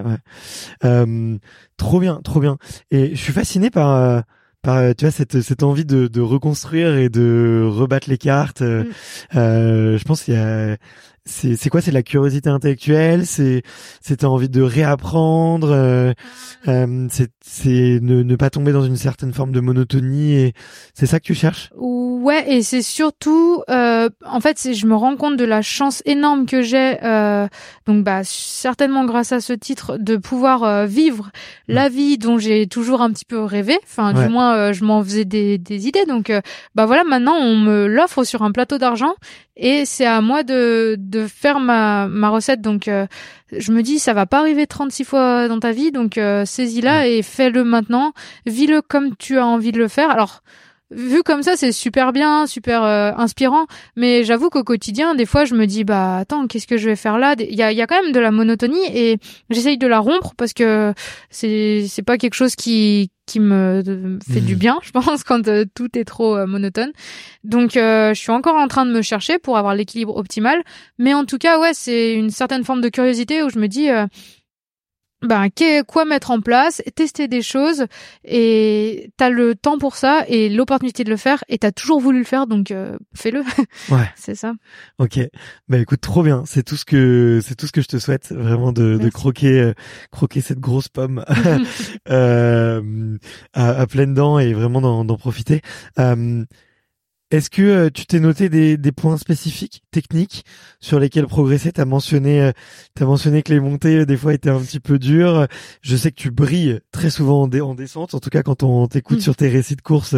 Ouais, trop bien, trop bien. Et je suis fasciné par, par tu vois cette cette envie de, de reconstruire et de rebattre les cartes. Mm. je pense qu'il y a c'est c'est quoi? C'est la curiosité intellectuelle? C'est c'est envie de réapprendre euh, euh, c'est c'est ne, ne pas tomber dans une certaine forme de monotonie et c'est ça que tu cherches? Ouais et c'est surtout euh, en fait je me rends compte de la chance énorme que j'ai euh, donc bah certainement grâce à ce titre de pouvoir euh, vivre la vie dont j'ai toujours un petit peu rêvé. Enfin du moins euh, je m'en faisais des des idées. Donc bah voilà maintenant on me l'offre sur un plateau d'argent et c'est à moi de, de faire ma, ma recette. Donc, euh, je me dis, ça va pas arriver 36 fois dans ta vie, donc euh, saisis-la et fais-le maintenant. Vis-le comme tu as envie de le faire. Alors, vu comme ça, c'est super bien, super euh, inspirant. Mais j'avoue qu'au quotidien, des fois, je me dis, bah attends, qu'est-ce que je vais faire là? Il y a, y a quand même de la monotonie et j'essaye de la rompre parce que c'est c'est pas quelque chose qui qui me fait du mmh. bien, je pense, quand euh, tout est trop euh, monotone. Donc, je suis encore en train de me chercher pour avoir l'équilibre optimal. Mais en tout cas, ouais, c'est une certaine forme de curiosité où je me dis ben quoi mettre en place, tester des choses et t'as le temps pour ça et l'opportunité de le faire et t'as toujours voulu le faire donc euh, fais-le. Ouais. c'est ça. Ok. Bah écoute, trop bien. C'est tout ce que c'est tout ce que je te souhaite vraiment de, de croquer euh, croquer cette grosse pomme euh, à, à pleines dents et vraiment d'en profiter. Euh, est-ce que euh, tu t'es noté des, des, points spécifiques, techniques, sur lesquels progresser T'as mentionné, euh, t'as mentionné que les montées euh, des fois étaient un petit peu dures? Je sais que tu brilles très souvent en, en descente. En tout cas, quand on t'écoute mm. sur tes récits de course,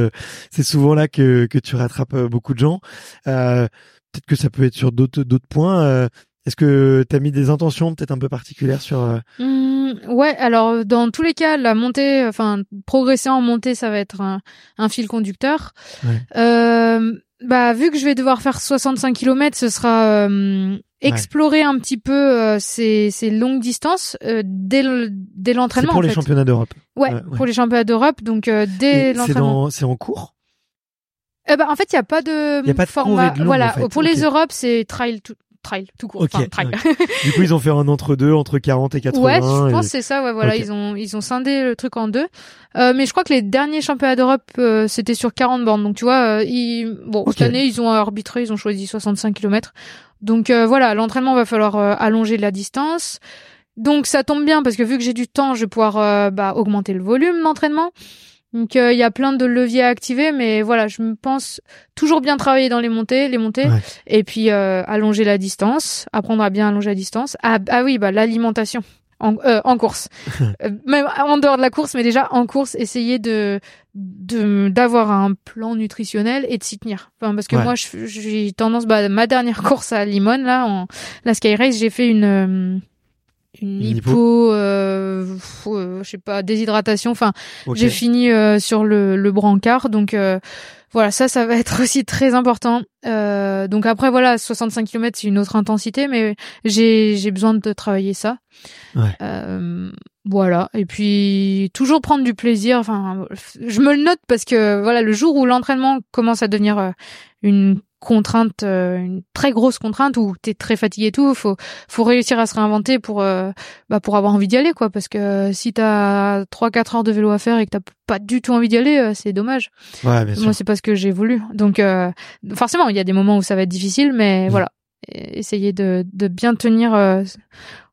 c'est souvent là que, que tu rattrapes beaucoup de gens. Peut-être que ça peut être sur d'autres d'autres points. Est-ce que tu as mis des intentions peut-être un peu particulières sur mmh, Ouais, alors dans tous les cas, la montée, enfin progresser en montée, ça va être un, un fil conducteur. Euh, bah vu que je vais devoir faire 65 km, ce sera euh, explorer un petit peu euh, ces, ces, longues distances euh, dès l'entraînement. pour les championnats d'Europe. Ouais, pour les championnats d'Europe, donc dès l'entraînement. C'est en cours? Ben, en fait, il n'y a pas de, y a pas de format. voilà, pour les Europes, c'est trail tout, trail tout court. Enfin, trail. du coup, ils ont fait un entre deux entre 40 et 80. Ouais, je pense c'est ça. Ouais, voilà, ils ont ils ont scindé le truc en deux. Euh, mais je crois que les derniers championnats d'Europe euh, c'était sur 40 bornes. Donc tu vois, euh, ils... bon cette année ils ont arbitré, ils ont choisi 65 km. Donc euh, voilà, l'entraînement va falloir allonger la distance. Donc ça tombe bien parce que vu que j'ai du temps, je vais pouvoir bah, augmenter le volume d'entraînement. Donc euh, il y a plein de leviers à activer, mais voilà, je me pense toujours bien travailler dans les montées, les montées, et puis euh, allonger la distance, apprendre à bien allonger la distance. Ah, ah oui, bah l'alimentation en, euh, en course, même en dehors de la course, mais déjà en course, essayer de d'avoir un plan nutritionnel et de s'y tenir. Enfin, parce que moi, j'ai tendance, bah, ma dernière course à Limone là, en la Sky Race, j'ai fait une une hypo, euh, euh, je sais pas, déshydratation. Enfin, j'ai fini euh, sur le, le brancard, donc euh, voilà, ça, ça va être aussi très important. donc après, voilà, 65 km, c'est une autre intensité, mais j'ai j'ai besoin de travailler ça. Ouais. voilà, et puis toujours prendre du plaisir. Enfin, je me le note parce que voilà, le jour où l'entraînement commence à devenir une contrainte, euh, une très grosse contrainte où t'es très fatigué et tout, faut faut réussir à se réinventer pour euh, bah pour avoir envie d'y aller quoi, parce que si t'as trois quatre heures de vélo à faire et que t'as pas du tout envie d'y aller, euh, c'est dommage. Ouais, bien sûr. Moi c'est pas ce que j'ai voulu, donc forcément il y a des moments où ça va être difficile, mais mmh. voilà, essayer de de bien tenir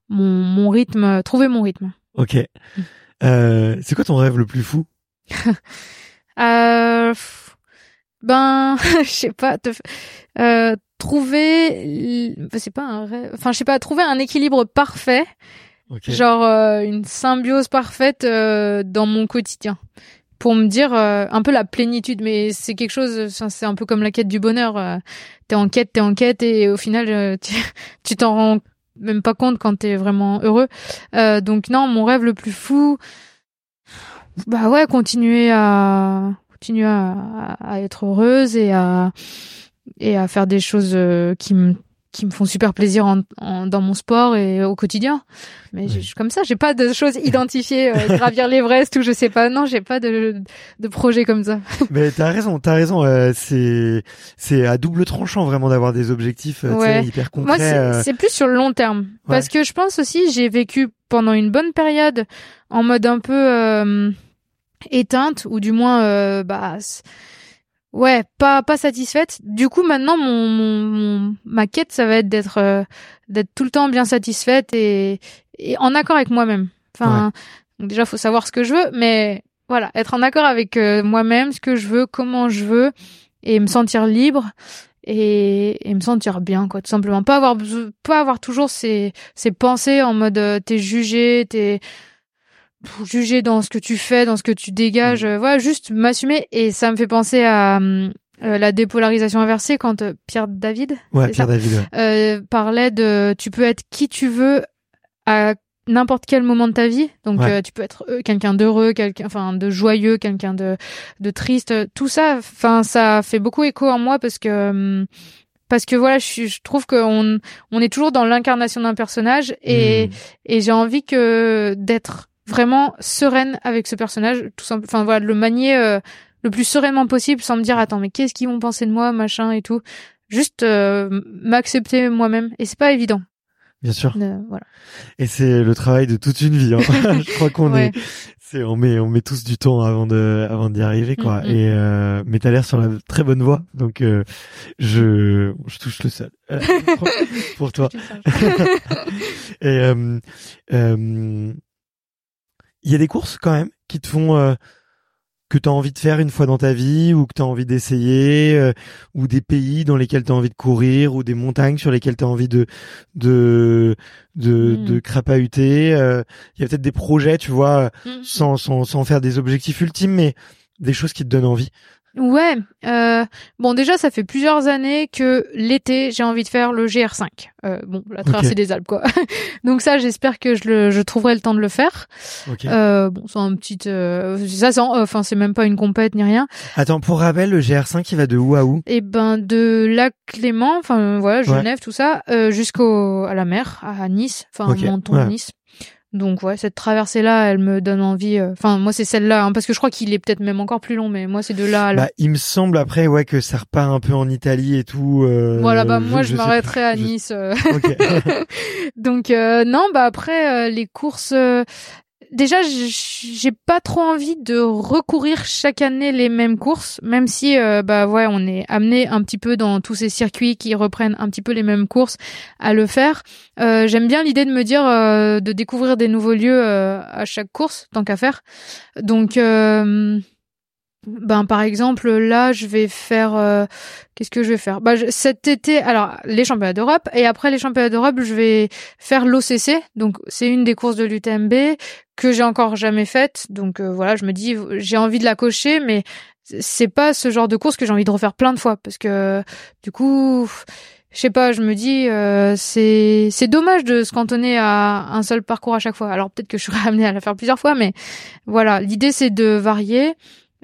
mon mon rythme, trouver mon rythme. Ok. Mmh. c'est quoi ton rêve le plus fou? Euh, ben, je sais pas, euh, trouver, c'est pas un rêve, enfin je sais pas, trouver un équilibre parfait, genre euh, une symbiose parfaite euh, dans mon quotidien. pour me dire euh, un peu la plénitude. Mais c'est quelque chose, c'est un peu comme la quête du bonheur. Euh, t'es en quête, t'es en quête, et au final, euh, tu t'en rends même pas compte quand t'es vraiment heureux. donc non, mon rêve le plus fou, bah ouais, continuer à continuer à, à être heureuse et à et à faire des choses qui me qui me font super plaisir en, dans mon sport et au quotidien. Mais je, comme ça, j'ai pas de choses identifiées, euh, gravir l'Everest ou je sais pas. Non, j'ai pas de, de projet comme ça. Mais t'as raison, t'as raison. Euh, c'est c'est à double tranchant vraiment d'avoir des objectifs euh, hyper concrets. Moi, c'est plus sur le long terme parce que je pense aussi j'ai vécu pendant une bonne période en mode un peu éteinte ou du moins bah ouais pas pas satisfaite. Du coup maintenant mon, mon, ma quête ça va être d'être euh, d'être tout le temps bien satisfaite et, et en accord avec moi-même. Enfin donc déjà faut savoir ce que je veux mais voilà être en accord avec euh, moi-même ce que je veux comment je veux et me sentir libre et, et me sentir bien quoi tout simplement. Pas avoir pas avoir toujours ces ces pensées en mode euh, t'es jugé t'es juger dans ce que tu fais, dans ce que tu dégages. Mm. Euh, voilà, juste m'assumer. Et ça me fait penser à euh, la dépolarisation inversée quand euh, Pierre David, ouais, Pierre David euh, parlait de tu peux être qui tu veux à n'importe quel moment de ta vie. Donc tu peux être quelqu'un d'heureux, quelqu'un enfin de joyeux, quelqu'un de de triste, tout ça enfin ça fait beaucoup écho en moi parce que parce que voilà, je, je trouve qu'on on est toujours dans l'incarnation d'un personnage et mm. et j'ai envie que d'être vraiment sereine avec ce personnage, tout simple. Enfin voilà, le manier euh, le plus sereinement possible, sans me dire attends mais qu'est-ce qu'ils vont penser de moi, machin et tout. Juste euh, m'accepter moi-même et c'est pas évident. Bien sûr. Euh, voilà. Et c'est le travail de toute une vie. Hein. je crois qu'on est, c'est, on met, on met tous du temps avant de, avant d'y arriver, quoi. Mm, mm. Et euh, mais t'as l'air sur la très bonne voie, donc je, je touche le sol pour, toi. et il y a des courses quand même qui te font euh, que tu as envie de faire une fois dans ta vie ou que tu as envie d'essayer euh, ou des pays dans lesquels tu as envie de courir ou des montagnes sur lesquelles tu as envie de de de, mm. de crapahuter euh, il y a peut-être des projets tu vois mm. sans, sans sans faire des objectifs ultimes mais des choses qui te donnent envie Ouais. Euh, bon, déjà, ça fait plusieurs années que l'été, j'ai envie de faire le GR5. Euh, bon, la traversée des Alpes, quoi. Donc ça, j'espère que je, le, je trouverai le temps de le faire. Euh, bon, c'est un petit... Euh, ça, c'est enfin, c'est même pas une compète ni rien. Attends, pour rappel, le GR5, il va de où à où? Eh ben, de Lac Clément, enfin, voilà, Genève, tout ça, euh, jusqu'au à la mer, à Nice, enfin, okay. Menton, Nice. Donc ouais, cette traversée là, elle me donne envie. Euh, enfin, moi c'est celle-là, hein, parce que je crois qu'il est peut-être même encore plus long, mais moi c'est de là à là. Bah, il me semble après ouais que ça repart un peu en Italie et tout. Euh, voilà, bah moi je, m'arrêterai à Nice. Euh. Donc non, bah après les courses, déjà, j'ai pas trop envie de recourir chaque année les mêmes courses, même si euh, bah ouais, on est amené un petit peu dans tous ces circuits qui reprennent un petit peu les mêmes courses à le faire. Euh, J'aime bien l'idée de me dire euh, de découvrir des nouveaux lieux euh, à chaque course, tant qu'à faire. Donc ben par exemple là je vais faire euh, qu'est-ce que je vais faire? Bah, cet été alors les championnats d'Europe et après les championnats d'Europe je vais faire l'OCC donc c'est une des courses de l'UTMB que j'ai encore jamais faite donc euh, voilà je me dis j'ai envie de la cocher mais c'est pas ce genre de course que j'ai envie de refaire plein de fois parce que du coup je sais pas, je me dis euh, c'est c'est dommage de se cantonner à un seul parcours à chaque fois. Alors peut-être que je serais amenée à la faire plusieurs fois, mais voilà, l'idée c'est de varier.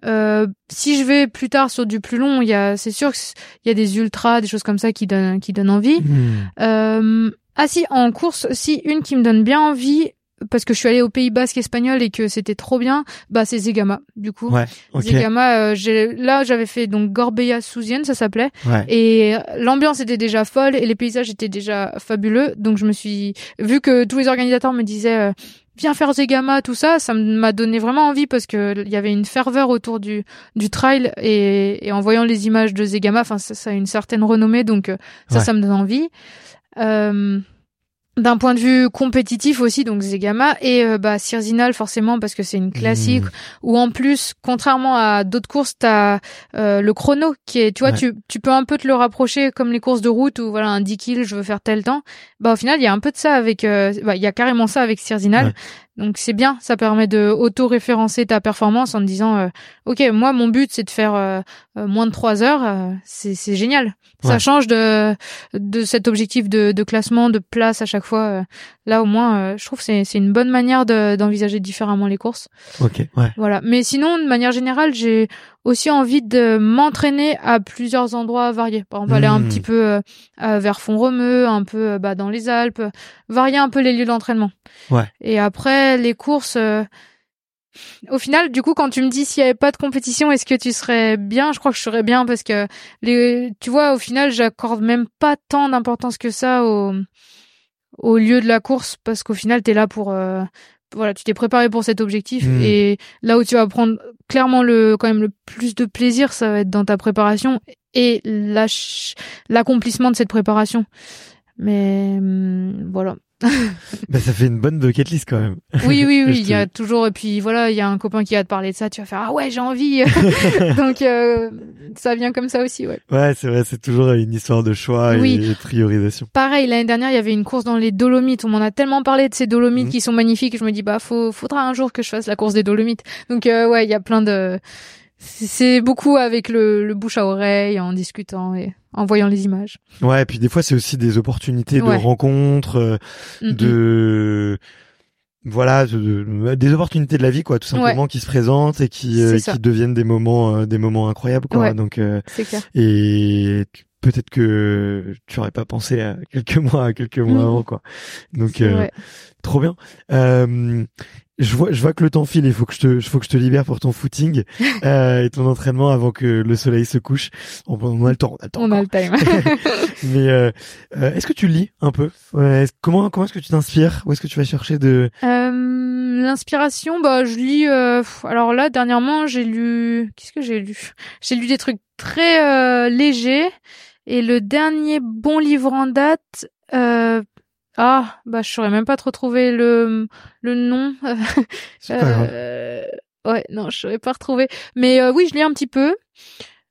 Euh, si je vais plus tard sur du plus long, il y a, c'est sûr qu'il y a des ultras, des choses comme ça qui donnent, qui donnent envie. Hmm. Euh, ah si, en course, si une qui me donne bien envie, parce que je suis allée au Pays Basque espagnol et que c'était trop bien, bah c'est Zegama du coup. Ouais, Zegama, euh, j'ai, là j'avais fait donc Gorbea Souzienne, ça s'appelait, et l'ambiance était déjà folle et les paysages étaient déjà fabuleux, donc je me suis vu que tous les organisateurs me disaient viens faire Zegama, tout ça, ça m'a donné vraiment envie parce que il y avait une ferveur autour du du trail et, et en voyant les images de Zegama, enfin ça, ça, a une certaine renommée, donc euh, ça, ça me donne envie. Euh, d'un point de vue compétitif aussi, donc Zegama et euh, bah Cirzinal forcément parce que c'est une classique. Mmh. Ou en plus, contrairement à d'autres courses, t'as euh, le chrono qui est, tu vois, Ouais. tu tu peux un peu te le rapprocher comme les courses de route où voilà un 10 kills, je veux faire tel temps. Bah au final, il y a un peu de ça avec, euh, bah il y a carrément ça avec Cirzinal. Donc c'est bien, ça permet de auto-référencer ta performance en te disant, euh, ok, moi mon but c'est de faire euh, euh, moins de 3 heures, euh, c'est génial. Ça change de de cet objectif de, de classement, de place à chaque fois. euh. Là au moins, je trouve que c'est c'est une bonne manière de- d'envisager différemment les courses. Ok, ouais. Voilà. Mais sinon, de manière générale, j'ai aussi envie de m'entraîner à plusieurs endroits variés. Par exemple, aller un Hmm. petit peu euh, euh, vers Font-Romeu, un peu euh, bah, dans les Alpes, varier un peu les lieux d'entraînement. Ouais. Et après, les courses. euh, Au final, du coup, quand tu me dis s'il y avait pas de compétition, est-ce que tu serais bien? Je crois que je serais bien parce que les, tu vois, au final, j'accorde même pas tant d'importance que ça au au lieu de la course parce qu'au final, t'es là pour euh, voilà, tu t'es préparé pour cet objectif Mm. et là où tu vas prendre clairement le quand même le plus de plaisir, ça va être dans ta préparation et l'accomplissement de cette préparation. Mais hum, voilà. Bah, ça fait une bonne bucket list quand même. Oui, oui, oui. Il y a toujours et puis voilà, il y a un copain qui va te parler de ça, tu vas faire ah ouais j'ai envie. Donc euh, ça vient comme ça aussi, ouais. Ouais, c'est vrai, c'est toujours une histoire de choix Oui. et de priorisation. Pareil, l'année dernière, il y avait une course dans les Dolomites. On m'en a tellement parlé de ces Dolomites Mhm. qui sont magnifiques. Je me dis, bah, faut, faudra un jour que je fasse la course des Dolomites. Donc, euh, ouais, il y a plein de, c'est beaucoup avec le, le bouche à oreille, en discutant et en voyant les images. Ouais, et puis des fois c'est aussi des opportunités Ouais. de rencontres, euh, de voilà, de- de- des opportunités de la vie quoi, tout simplement qui se présentent et qui euh, qui deviennent des moments euh, des moments incroyables quoi. Ouais. Donc euh, C'est clair. et peut-être que tu aurais pas pensé à quelques mois, à quelques mois Mhm. avant quoi. Donc trop bien. Je vois, je vois que le temps file. Il faut que je te, il faut que je te libère pour ton footing euh, et ton entraînement avant que le soleil se couche. On, on a le temps, on a le temps. On a le time. Mais euh, euh, est-ce que tu lis un peu? Ouais, Comment comment est-ce que tu t'inspires? Où est-ce que tu vas chercher de Euh, L'inspiration, bah, je lis. euh, alors là, dernièrement, j'ai lu. Qu'est-ce que j'ai lu? J'ai lu des trucs très euh, légers. Et le dernier bon livre en date. Euh, ah, bah, je saurais même pas trop trouver le le nom. C'est pas grave. Euh, ouais, non, je saurais pas retrouver. Mais euh, oui, je lis un petit peu.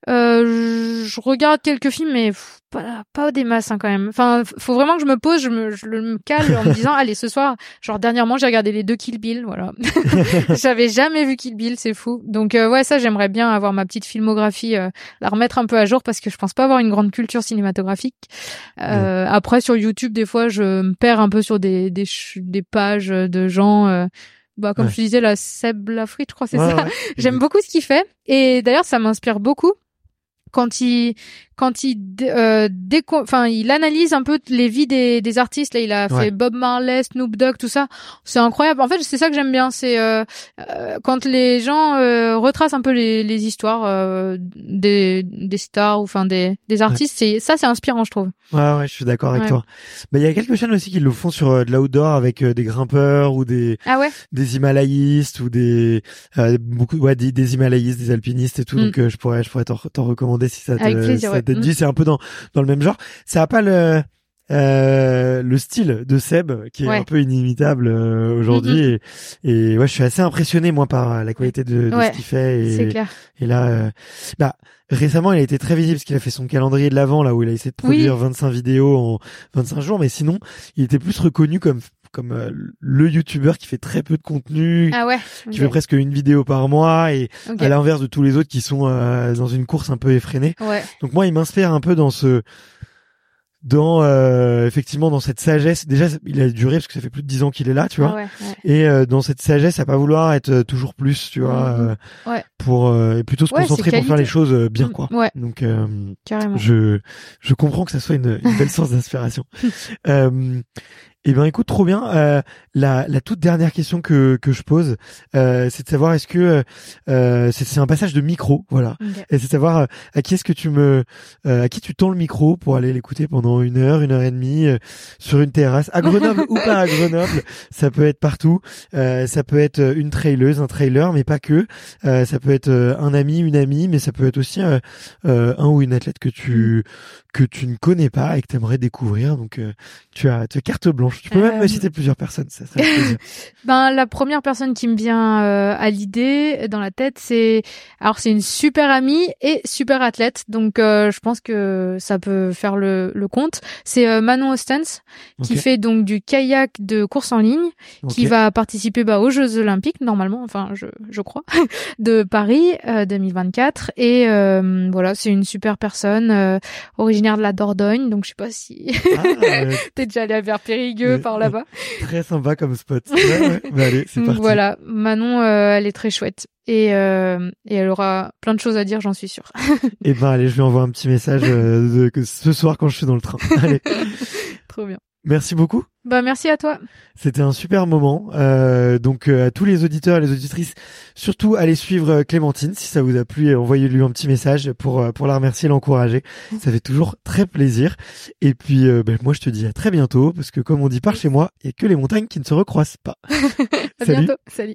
Euh, je, je regarde quelques films, mais pff, pas, pas des masses hein, quand même. Enfin, faut vraiment que je me pose, je me, je me cale en me disant, allez, ce soir, genre dernièrement, j'ai regardé les deux Kill Bill, voilà. J'avais jamais vu Kill Bill, c'est fou. Donc euh, ouais, ça, j'aimerais bien avoir ma petite filmographie, euh, la remettre un peu à jour parce que je pense pas avoir une grande culture cinématographique. Euh, Après, sur YouTube, des fois, je me perds un peu sur des des, des pages de gens. euh, bah, comme Ouais. je disais, la Seb Lafrite, je crois, c'est Ouais, ça. ouais. J'aime beaucoup ce qu'il fait. Et d'ailleurs, ça m'inspire beaucoup quand il quand il euh, enfin il analyse un peu les vies des, des artistes là il a Ouais. fait Bob Marley Snoop Dogg tout ça c'est incroyable en fait c'est ça que j'aime bien c'est euh, euh, quand les gens euh, retracent un peu les, les histoires euh, des des stars ou enfin des des artistes c'est ça c'est inspirant je trouve Ouais, ouais, je suis d'accord avec Ouais. toi. Mais il y a quelques chaînes aussi qui le font sur de l'outdoor avec des grimpeurs ou des ah ouais? des himalayistes ou des euh, beaucoup ouais des, des himalayistes, des alpinistes et tout. Mm. Donc je pourrais je pourrais t'en recommander si ça te plaisir, si ça ouais. te dit. Mm. C'est un peu dans dans le même genre. Ça a pas le euh, le style de Seb qui est Ouais. un peu inimitable euh, aujourd'hui et, et ouais je suis assez impressionné moi par la qualité de, de Ouais, ce qu'il fait c'est et, clair et là euh, bah récemment il a été très visible parce qu'il a fait son calendrier de l'avant là où il a essayé de Oui. produire 25 vidéos en 25 jours mais sinon il était plus reconnu comme comme euh, le youtubeur qui fait très peu de contenu ah ouais qui fait presque une vidéo par mois et à l'inverse de tous les autres qui sont euh, dans une course un peu effrénée. ouais Donc moi, il m'inspire un peu dans ce dans euh, effectivement dans cette sagesse. Déjà, il a duré parce que ça fait plus de dix ans qu'il est là, tu vois. Ah ouais, ouais. Et euh, dans cette sagesse, à pas vouloir être euh, toujours plus, tu vois, Mhm. euh, Ouais. pour euh, et plutôt se concentrer pour faire les choses bien, Mm, quoi. ouais Donc euh, je je comprends que ça soit une, une belle source d'inspiration. eh ben écoute trop bien. Euh, la, la toute dernière question que que je pose, euh, c'est de savoir est-ce que euh, c'est c'est un passage de micro, voilà. Et c'est de savoir à qui est-ce que tu me euh, à qui tu tends le micro pour aller l'écouter pendant une heure, une heure et demie euh, sur une terrasse à Grenoble ou pas à Grenoble. Ça peut être partout. Euh, ça peut être une traileuse, un trailer, mais pas que. Euh, ça peut être un ami, une amie, mais ça peut être aussi un ou une athlète que tu que tu ne connais pas et que tu aimerais découvrir. Donc euh, tu as tu as carte blanche franche. Tu peux même me citer plusieurs personnes, ça, plaisir. ben la première personne qui me vient à l'idée dans la tête, c'est alors c'est une super amie et super athlète, donc je pense que ça peut faire le, le compte. C'est Manon Ostens qui fait donc du kayak de course en ligne, qui va participer bah, aux Jeux Olympiques normalement, enfin je, je crois, de Paris 2024. Euh, et euh, voilà, c'est une super personne, euh, originaire de la Dordogne, donc je sais pas si ah, t'es déjà allé vers Par là-bas. Très sympa comme spot. Ouais, bah, allez, c'est parti. Voilà, Manon, elle est très chouette. Et, et elle aura plein de choses à dire, j'en suis sûre. et eh ben allez, je lui envoie un petit message de, ce soir quand je suis dans le train. Allez. Trop bien. Merci beaucoup. Bah merci à toi. C'était un super moment. Euh, donc euh, à tous les auditeurs et les auditrices, surtout allez suivre euh, Clémentine si ça vous a plu et envoyez-lui un petit message pour euh, pour la remercier et l'encourager. Ça fait toujours très plaisir. Et puis ben, moi je te dis à très bientôt parce que comme on dit par chez moi, il y a que les montagnes qui ne se recroisent pas. à Salut. bientôt. Salut.